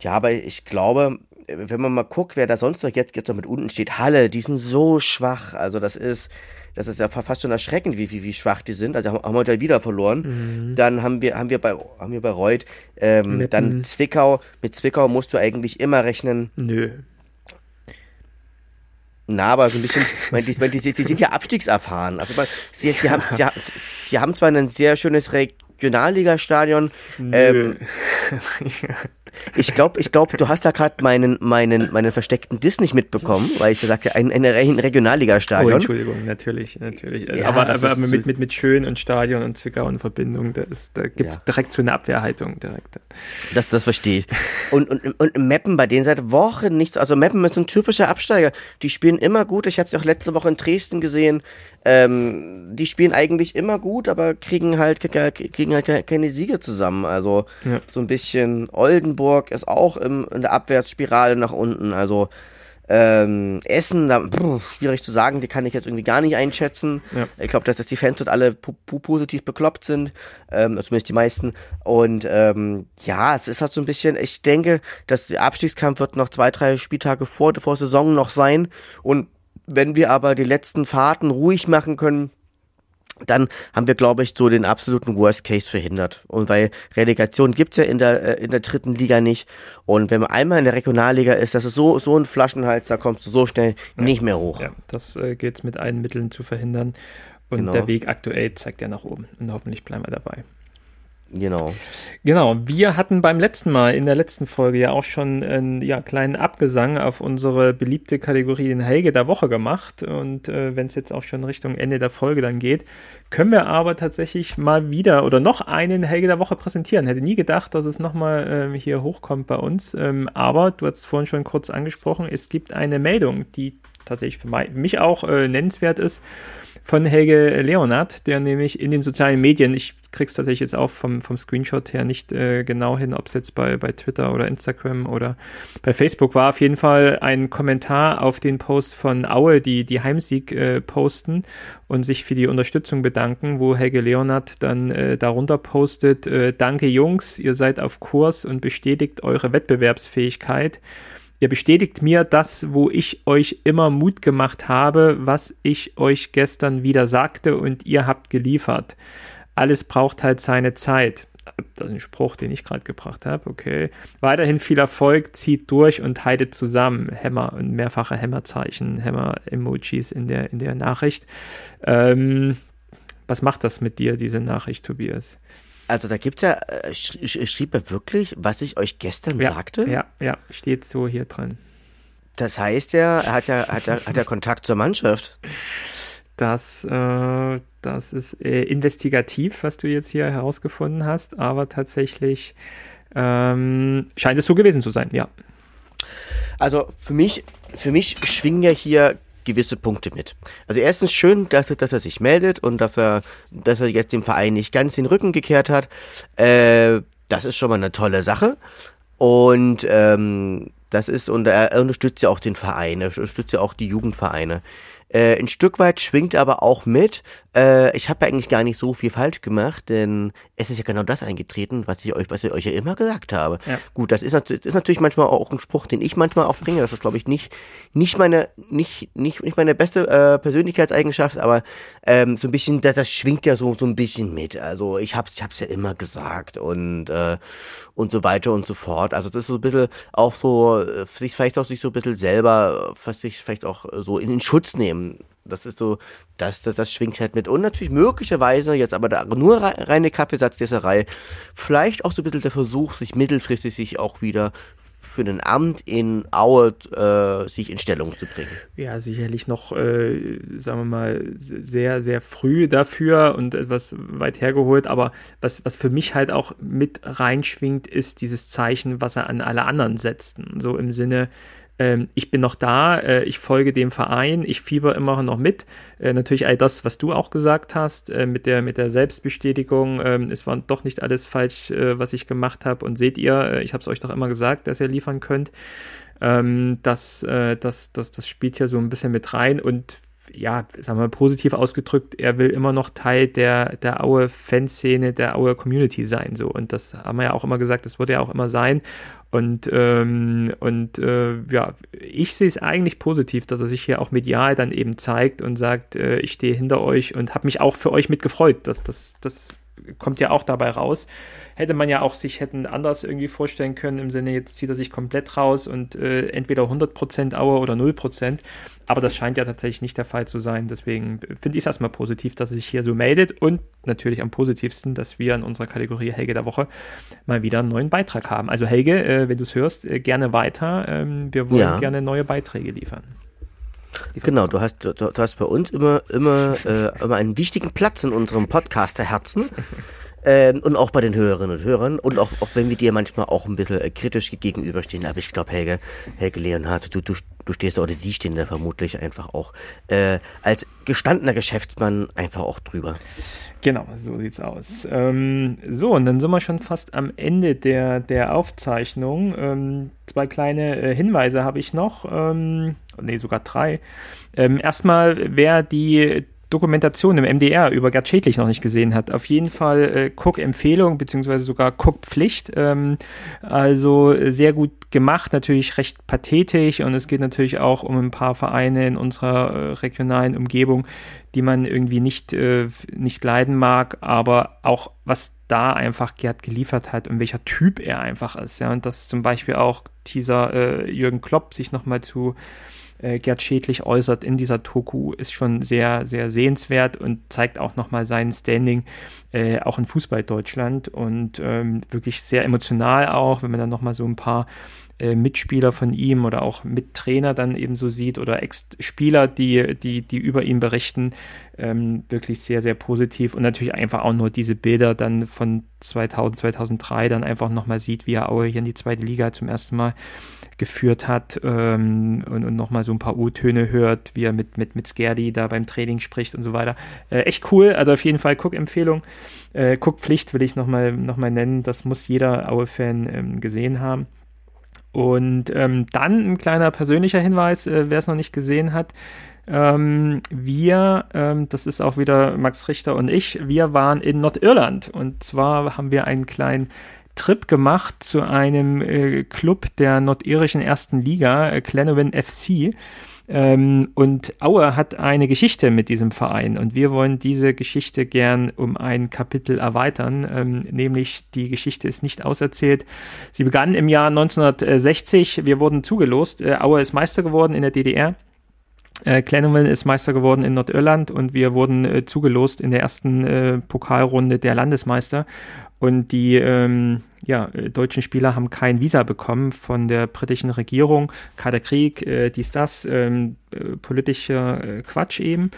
ja, aber ich glaube, wenn man mal guckt, wer da sonst noch jetzt, jetzt noch mit unten steht, Halle, die sind so schwach. Also das ist, das ist ja fast schon erschreckend, wie, wie, wie schwach die sind. Also haben, haben wir heute wieder verloren. Mhm. Dann haben wir, haben wir bei, haben wir bei Reut, ähm, dann Zwickau. Mit Zwickau musst du eigentlich immer rechnen. Nö. Na, aber so ein bisschen, mein, die, die, die, die sind ja abstiegserfahren. Also, sie, sie, haben, sie, sie haben zwar ein sehr schönes Regionalliga-Stadion. Ähm, Ich glaube, ich glaube, du hast da gerade meinen, meinen, meinen versteckten Diss nicht mitbekommen, weil ich sagte, ein, ein, ein Regionalliga-Stadion. Oh, Entschuldigung, natürlich, natürlich. Ja, aber aber mit, mit, mit Schön und Stadion und Zwickau in Verbindung, da, da gibt es ja. direkt so eine Abwehrhaltung direkt. Das, das verstehe ich. Und, und, und Meppen, bei denen seit Wochen nichts, also Meppen ist ein typischer Absteiger. Die spielen immer gut. Ich habe sie auch letzte Woche in Dresden gesehen. Ähm, die spielen eigentlich immer gut, aber kriegen halt, kriegen halt keine Siege zusammen. Also ja. so ein bisschen Oldenburg ist auch im, in der Abwärtsspirale nach unten. Also ähm, Essen, da, pff, schwierig zu sagen, die kann ich jetzt irgendwie gar nicht einschätzen. Ja. Ich glaube, dass, dass die Fans dort alle positiv bekloppt sind, ähm, zumindest die meisten. Und ähm, ja, es ist halt so ein bisschen, ich denke, dass der Abstiegskampf wird noch zwei, drei Spieltage vor, vor Saison noch sein. Und wenn wir aber die letzten Fahrten ruhig machen können, dann haben wir, glaube ich, so den absoluten Worst Case verhindert. Und weil Relegation gibt's ja in der, äh, in der dritten Liga nicht. Und wenn man einmal in der Regionalliga ist, das ist so, so ein Flaschenhals, da kommst du so schnell ja. nicht mehr hoch. Ja, das äh, gilt mit allen Mitteln zu verhindern. Und genau. der Weg aktuell zeigt ja nach oben. Und hoffentlich bleiben wir dabei. Genau. Genau. Wir hatten beim letzten Mal, in der letzten Folge ja auch schon einen ja, kleinen Abgesang auf unsere beliebte Kategorie den Helge der Woche gemacht. Und äh, wenn es jetzt auch schon Richtung Ende der Folge dann geht, können wir aber tatsächlich mal wieder oder noch einen Helge der Woche präsentieren. Hätte nie gedacht, dass es nochmal äh, hier hochkommt bei uns. Ähm, aber du hast vorhin schon kurz angesprochen, es gibt eine Meldung, die tatsächlich für mich auch äh, nennenswert ist von Helge Leonard, der nämlich in den sozialen Medien, ich krieg's tatsächlich jetzt auch vom, vom Screenshot her nicht äh, genau hin, ob es jetzt bei, bei Twitter oder Instagram oder bei Facebook war, auf jeden Fall ein Kommentar auf den Post von Aue, die die Heimsieg äh, posten und sich für die Unterstützung bedanken, wo Helge Leonard dann äh, darunter postet, äh, danke Jungs, ihr seid auf Kurs und bestätigt eure Wettbewerbsfähigkeit. Ihr bestätigt mir das, wo ich euch immer Mut gemacht habe, was ich euch gestern wieder sagte und ihr habt geliefert. Alles braucht halt seine Zeit. Das ist ein Spruch, den ich gerade gebracht habe. Okay. Weiterhin viel Erfolg, zieht durch und haltet zusammen. Hämmer und mehrfache Hämmerzeichen, Hämmer-Emojis in der, in der Nachricht. Ähm, was macht das mit dir, diese Nachricht, Tobias? Also da gibt's ja, äh, schrieb er wirklich, was ich euch gestern ja, sagte? Ja, ja, steht so hier drin. Das heißt ja, er hat ja, hat er, hat er Kontakt zur Mannschaft. Das, äh, das ist äh, investigativ, was du jetzt hier herausgefunden hast, aber tatsächlich ähm, scheint es so gewesen zu sein, ja. Also für mich, für mich schwingen ja hier gewisse Punkte mit. Also erstens schön, dass, dass er sich meldet und dass er, dass er jetzt dem Verein nicht ganz den Rücken gekehrt hat. Äh, das ist schon mal eine tolle Sache. Und ähm, das ist, und er unterstützt ja auch den Verein, er unterstützt ja auch die Jugendvereine. Äh, ein Stück weit schwingt aber auch mit, äh, ich habe ja eigentlich gar nicht so viel falsch gemacht, denn es ist ja genau das eingetreten, was ich euch, was ich euch ja immer gesagt habe. Ja. Gut, das ist, das ist natürlich manchmal auch ein Spruch, den ich manchmal auch bringe. Das ist, glaube ich, nicht, nicht meine, nicht, nicht, nicht meine beste äh, Persönlichkeitseigenschaft, aber ähm, so ein bisschen, das, das schwingt ja so, so ein bisschen mit. Also ich hab's, ich hab's ja immer gesagt und, äh, und so weiter und so fort. Also das ist so ein bisschen auch so, äh, sich vielleicht auch sich so ein bisschen selber, sich vielleicht auch so in den Schutz nehmen das ist so, das, das, das schwingt halt mit. Und natürlich möglicherweise, jetzt aber da nur reine Kaffeesatzdesserei, vielleicht auch so ein bisschen der Versuch, sich mittelfristig sich auch wieder für ein Amt in Aue äh, sich in Stellung zu bringen? Ja, sicherlich noch, äh, sagen wir mal, sehr, sehr früh dafür und etwas weit hergeholt. Aber was, was für mich halt auch mit reinschwingt, ist dieses Zeichen, was er an alle anderen setzt. So im Sinne, ähm, ich bin noch da, äh, ich folge dem Verein, ich fieber immer noch mit. Äh, natürlich all das, was du auch gesagt hast, äh, mit, der, mit der Selbstbestätigung, ähm, es war doch nicht alles falsch, äh, was ich gemacht habe. Und seht ihr, äh, ich habe es euch doch immer gesagt, dass ihr liefern könnt. Ähm, das, äh, das, das, das spielt hier so ein bisschen mit rein und ja, sagen wir mal positiv ausgedrückt, er will immer noch Teil der, der Aue-Fanszene, der Aue-Community sein. So. Und das haben wir ja auch immer gesagt, das wird er auch immer sein. Und, ähm, und äh, ja, ich sehe es eigentlich positiv, dass er sich hier auch medial dann eben zeigt und sagt, äh, ich stehe hinter euch und habe mich auch für euch mitgefreut. Das, das, das kommt ja auch dabei raus hätte man ja auch sich hätten anders irgendwie vorstellen können, im Sinne, jetzt zieht er sich komplett raus und äh, entweder 100% Aue oder 0%. Aber das scheint ja tatsächlich nicht der Fall zu sein. Deswegen finde ich es erstmal positiv, dass er sich hier so meldet und natürlich am positivsten, dass wir in unserer Kategorie Helge der Woche mal wieder einen neuen Beitrag haben. Also Helge, äh, wenn du es hörst, äh, gerne weiter. Ähm, wir wollen ja. gerne neue Beiträge liefern. Genau, du hast, du, du, hast bei uns immer, immer, äh, immer einen wichtigen Platz in unserem Podcaster-Herzen. Ähm, und auch bei den Hörerinnen und Hörern und auch, auch wenn wir dir manchmal auch ein bisschen äh, kritisch gegenüberstehen, aber ich glaube, Helge, Helge Leonhardt, du, du, du stehst oder sie stehen da vermutlich einfach auch äh, als gestandener Geschäftsmann einfach auch drüber. Genau, so sieht's aus. Ähm, so, und dann sind wir schon fast am Ende der, der Aufzeichnung. Ähm, zwei kleine äh, Hinweise habe ich noch. Ähm, nee, sogar drei. Ähm, erstmal, wer die Dokumentation im MDR über Gerd Schädlich noch nicht gesehen hat, auf jeden Fall äh, Cook-Empfehlung beziehungsweise sogar Cook-Pflicht. Ähm, also äh, sehr gut gemacht, natürlich recht pathetisch und es geht natürlich auch um ein paar Vereine in unserer äh, regionalen Umgebung, die man irgendwie nicht, äh, nicht leiden mag, aber auch was da einfach Gerd geliefert hat und welcher Typ er einfach ist. Ja, und dass zum Beispiel auch dieser äh, Jürgen Klopp sich nochmal zu äh, Gerd Schädlich äußert in dieser Toku, ist schon sehr, sehr sehenswert und zeigt auch nochmal sein Standing äh, auch in Fußball Deutschland und ähm, wirklich sehr emotional auch, wenn man dann nochmal so ein paar äh, Mitspieler von ihm oder auch Mittrainer dann eben so sieht oder Ex-Spieler, die, die, die über ihn berichten, ähm, wirklich sehr, sehr positiv und natürlich einfach auch nur diese Bilder dann von 2000, 2003 dann einfach nochmal sieht, wie er Aue hier in die zweite Liga zum ersten Mal geführt hat ähm, und, und nochmal so ein paar U-Töne hört, wie er mit, mit, mit Skerdi da beim Training spricht und so weiter. Äh, echt cool, also auf jeden Fall Guck-Empfehlung. Äh, Guck-Pflicht will ich nochmal noch mal nennen, das muss jeder Aue-Fan ähm, gesehen haben. Und ähm, dann ein kleiner persönlicher Hinweis, äh, wer es noch nicht gesehen hat. Ähm, wir, ähm, das ist auch wieder Max Richter und ich, wir waren in Nordirland. Und zwar haben wir einen kleinen Trip gemacht zu einem äh, Club der nordirischen ersten Liga, äh, Glenowin FC. Ähm, und Aue hat eine Geschichte mit diesem Verein und wir wollen diese Geschichte gern um ein Kapitel erweitern, ähm, nämlich die Geschichte ist nicht auserzählt. Sie begann im Jahr 1960, wir wurden zugelost, äh, Aue ist Meister geworden in der DDR. Äh, Glenowin ist Meister geworden in Nordirland und wir wurden äh, zugelost in der ersten äh, Pokalrunde der Landesmeister. Und die ähm, ja, äh, deutschen Spieler haben kein Visa bekommen von der britischen Regierung. Kalter Krieg, äh, dies, das, ähm, äh, politischer äh, Quatsch eben.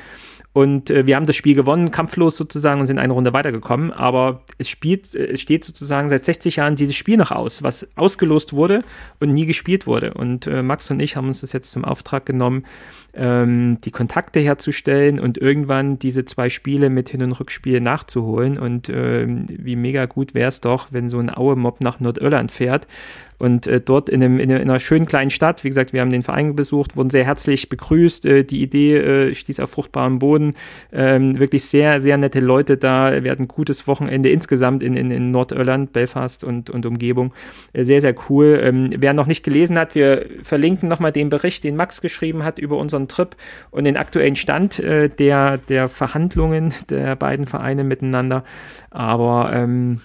Und wir haben das Spiel gewonnen, kampflos sozusagen, und sind eine Runde weitergekommen. Aber es, spielt, es steht sozusagen seit 60 Jahren dieses Spiel noch aus, was ausgelost wurde und nie gespielt wurde. Und Max und ich haben uns das jetzt zum Auftrag genommen, ähm, die Kontakte herzustellen und irgendwann diese zwei Spiele mit Hin- und Rückspiel nachzuholen. Und ähm, wie mega gut wäre es doch, wenn so ein Aue-Mob nach Nordirland fährt und äh, dort in, einem, in, einer schönen kleinen Stadt, wie gesagt, wir haben den Verein besucht, wurden sehr herzlich begrüßt. Äh, die Idee äh, stieß auf fruchtbarem Boden. Ähm, wirklich sehr, sehr nette Leute da. Wir hatten ein gutes Wochenende insgesamt in, in, in Nordirland, Belfast und, und Umgebung. Äh, sehr, sehr cool. Ähm, wer noch nicht gelesen hat, wir verlinken nochmal den Bericht, den Max geschrieben hat über unseren Trip und den aktuellen Stand äh, der, der Verhandlungen der beiden Vereine miteinander. Aber ähm,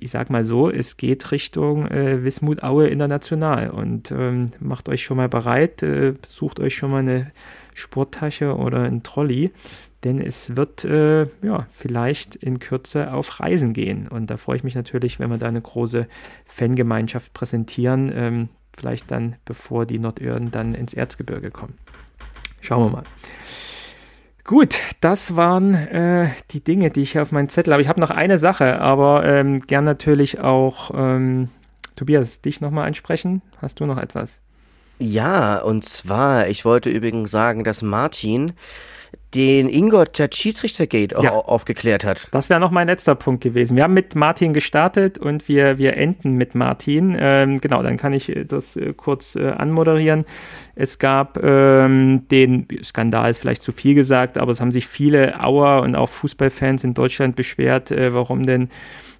ich sag mal so, es geht Richtung äh, Wismut Aue international und ähm, macht euch schon mal bereit, äh, sucht euch schon mal eine Sporttasche oder ein Trolley, denn es wird äh, ja vielleicht in Kürze auf Reisen gehen und da freue ich mich natürlich, wenn wir da eine große Fangemeinschaft präsentieren. Ähm, vielleicht dann, bevor die Nordirren dann ins Erzgebirge kommen. Schauen wir mal. Gut, das waren äh, die Dinge, die ich auf meinen Zettel habe. Ich habe noch eine Sache, aber ähm, gern natürlich auch ähm, Tobias, dich nochmal ansprechen. Hast du noch etwas? Ja, und zwar, ich wollte übrigens sagen, dass Martin den Ingolstadt Schiedsrichtergate ja. aufgeklärt hat. Das wäre noch mein letzter Punkt gewesen. Wir haben mit Martin gestartet und wir, wir enden mit Martin. Ähm, genau, dann kann ich äh, das äh, kurz äh, anmoderieren. Es gab ähm, den Skandal, ist vielleicht zu viel gesagt, aber es haben sich viele Auer und auch Fußballfans in Deutschland beschwert, äh, warum denn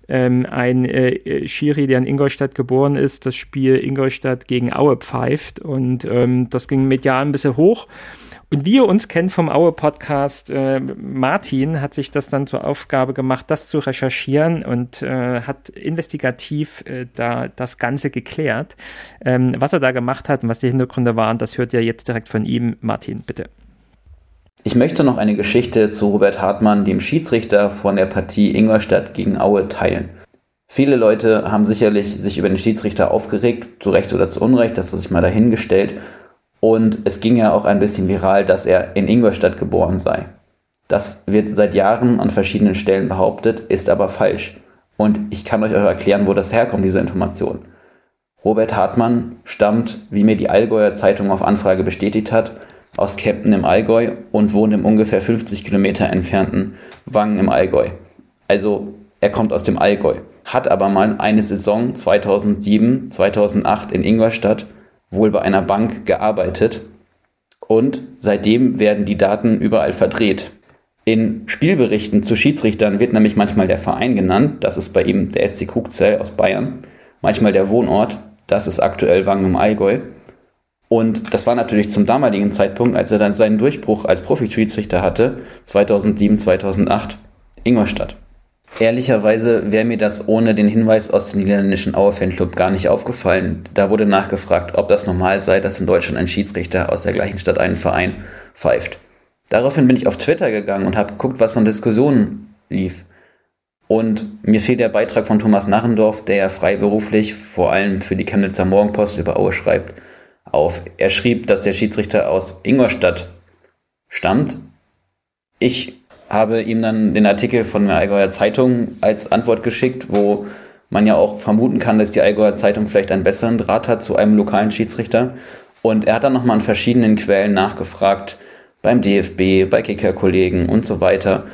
ähm, ein äh, Schiri, der in Ingolstadt geboren ist, das Spiel Ingolstadt gegen Aue pfeift. Und ähm, das ging medial ein bisschen hoch. Und wie ihr uns kennt vom Aue-Podcast, äh, Martin hat sich das dann zur Aufgabe gemacht, das zu recherchieren und äh, hat investigativ äh, da das Ganze geklärt. Ähm, was er da gemacht hat und was die Hintergründe waren, das hört ihr jetzt direkt von ihm. Martin, bitte. Ich möchte noch eine Geschichte zu Robert Hartmann, dem Schiedsrichter von der Partie Ingolstadt gegen Aue, teilen. Viele Leute haben sicherlich sich über den Schiedsrichter aufgeregt, zu Recht oder zu Unrecht, das hat sich mal dahingestellt. Und es ging ja auch ein bisschen viral, dass er in Ingolstadt geboren sei. Das wird seit Jahren an verschiedenen Stellen behauptet, ist aber falsch. Und ich kann euch auch erklären, wo das herkommt, diese Information. Robert Hartmann stammt, wie mir die Allgäuer Zeitung auf Anfrage bestätigt hat, aus Kempten im Allgäu und wohnt im ungefähr 50 Kilometer entfernten Wangen im Allgäu. Also er kommt aus dem Allgäu, hat aber mal eine Saison 2007, 2008 in Ingolstadt wohl bei einer Bank gearbeitet und seitdem werden die Daten überall verdreht. In Spielberichten zu Schiedsrichtern wird nämlich manchmal der Verein genannt, das ist bei ihm der SC Krugzell aus Bayern, manchmal der Wohnort, das ist aktuell Wangen im Allgäu. Und das war natürlich zum damaligen Zeitpunkt, als er dann seinen Durchbruch als Profi-Schiedsrichter hatte, 2007, 2008, Ingolstadt. Ehrlicherweise wäre mir das ohne den Hinweis aus dem niederländischen Auer Fanclub gar nicht aufgefallen. Da wurde nachgefragt, ob das normal sei, dass in Deutschland ein Schiedsrichter aus der gleichen Stadt einen Verein pfeift. Daraufhin bin ich auf Twitter gegangen und habe geguckt, was an Diskussionen lief. Und mir fiel der Beitrag von Thomas Narrendorf, der ja freiberuflich vor allem für die Chemnitzer Morgenpost über Aue schreibt, auf. Er schrieb, dass der Schiedsrichter aus Ingolstadt stammt. Ich habe ihm dann den Artikel von der Allgäuer Zeitung als Antwort geschickt, wo man ja auch vermuten kann, dass die Allgäuer Zeitung vielleicht einen besseren Draht hat zu einem lokalen Schiedsrichter. Und er hat dann nochmal an verschiedenen Quellen nachgefragt, beim DFB, bei Kicker-Kollegen und so weiter.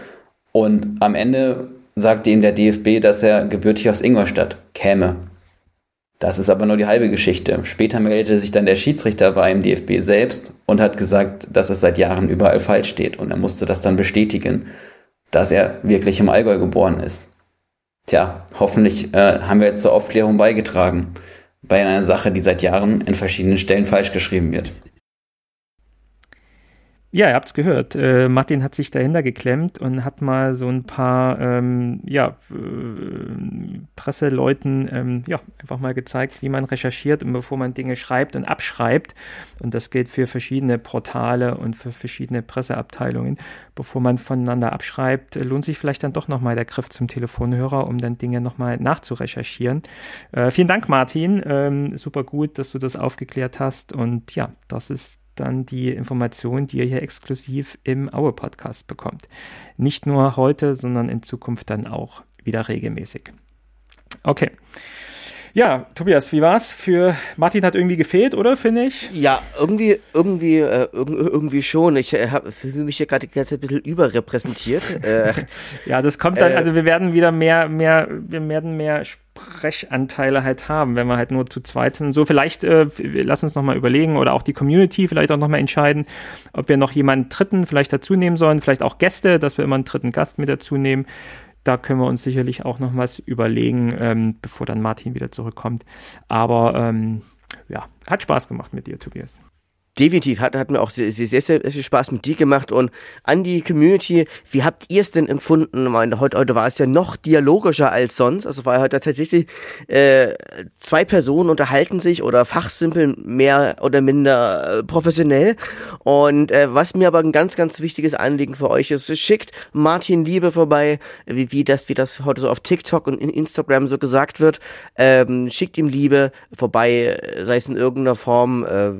Und am Ende sagte ihm der DFB, dass er gebürtig aus Ingolstadt käme. Das ist aber nur die halbe Geschichte. Später meldete sich dann der Schiedsrichter beim DFB selbst und hat gesagt, dass es seit Jahren überall falsch steht. Und er musste das dann bestätigen, dass er wirklich im Allgäu geboren ist. Tja, hoffentlich äh, haben wir jetzt zur Aufklärung beigetragen bei einer Sache, die seit Jahren in verschiedenen Stellen falsch geschrieben wird. Ja, ihr habt es gehört. Äh, Martin hat sich dahinter geklemmt und hat mal so ein paar ähm, ja, äh, Presseleuten ähm, ja, einfach mal gezeigt, wie man recherchiert und bevor man Dinge schreibt und abschreibt. Und das gilt für verschiedene Portale und für verschiedene Presseabteilungen. Bevor man voneinander abschreibt, lohnt sich vielleicht dann doch nochmal der Griff zum Telefonhörer, um dann Dinge nochmal nachzurecherchieren. Äh, vielen Dank, Martin. Ähm, super gut, dass du das aufgeklärt hast. Und ja, das ist dann die Informationen, die ihr hier exklusiv im Aue-Podcast bekommt. Nicht nur heute, sondern in Zukunft dann auch wieder regelmäßig. Okay. Ja, Tobias, wie war's? Für Martin hat irgendwie gefehlt, oder finde ich? Ja, irgendwie, irgendwie, äh, irgendwie schon. Ich äh, fühle mich hier gerade ein bisschen überrepräsentiert. äh, ja, das kommt dann. Äh, also wir werden wieder mehr, mehr, wir werden mehr Sprechanteile halt haben, wenn wir halt nur zu zweit sind. So vielleicht, äh, lass uns nochmal überlegen oder auch die Community vielleicht auch nochmal entscheiden, ob wir noch jemanden Dritten vielleicht dazu nehmen sollen, vielleicht auch Gäste, dass wir immer einen dritten Gast mit dazu nehmen da können wir uns sicherlich auch noch was überlegen, ähm, bevor dann Martin wieder zurückkommt. Aber ähm, ja, hat Spaß gemacht mit dir, Tobias. Definitiv, hat, hat mir auch sehr, sehr, sehr, viel Spaß mit dir gemacht. Und an die Community, wie habt ihr es denn empfunden? Meine, heute, heute war es ja noch dialogischer als sonst, also war heute tatsächlich äh, zwei Personen unterhalten sich oder fachsimpeln mehr oder minder äh, professionell. Und äh, was mir aber ein ganz, ganz wichtiges Anliegen für euch ist, schickt Martin Liebe vorbei, wie, wie das, wie das heute so auf TikTok und in Instagram so gesagt wird, ähm, schickt ihm Liebe vorbei, sei es in irgendeiner Form, äh,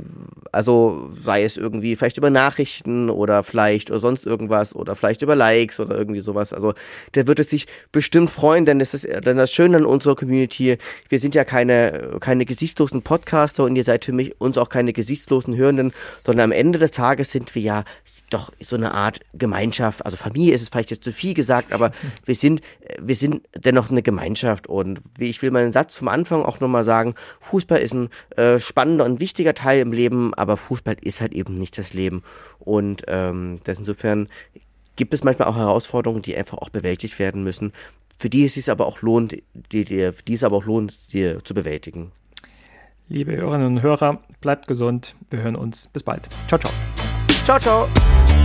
also sei es irgendwie vielleicht über Nachrichten oder vielleicht oder sonst irgendwas oder vielleicht über Likes oder irgendwie sowas. Also der wird es sich bestimmt freuen, denn das ist denn das Schöne an unserer Community. Wir sind ja keine keine gesichtslosen Podcaster und ihr seid für mich uns auch keine gesichtslosen Hörenden, sondern am Ende des Tages sind wir ja doch so eine Art Gemeinschaft. Also Familie ist es vielleicht jetzt zu viel gesagt, aber wir sind, wir sind dennoch eine Gemeinschaft. Und wie ich will meinen Satz vom Anfang auch nochmal sagen, Fußball ist ein äh, spannender und wichtiger Teil im Leben, aber Fußball ist halt eben nicht das Leben. Und ähm, das insofern gibt es manchmal auch Herausforderungen, die einfach auch bewältigt werden müssen, für die es sich aber auch lohnt, die, die, die es aber auch lohnt, die zu bewältigen. Liebe Hörerinnen und Hörer, bleibt gesund. Wir hören uns. Bis bald. Ciao, ciao. Ciao, ciao.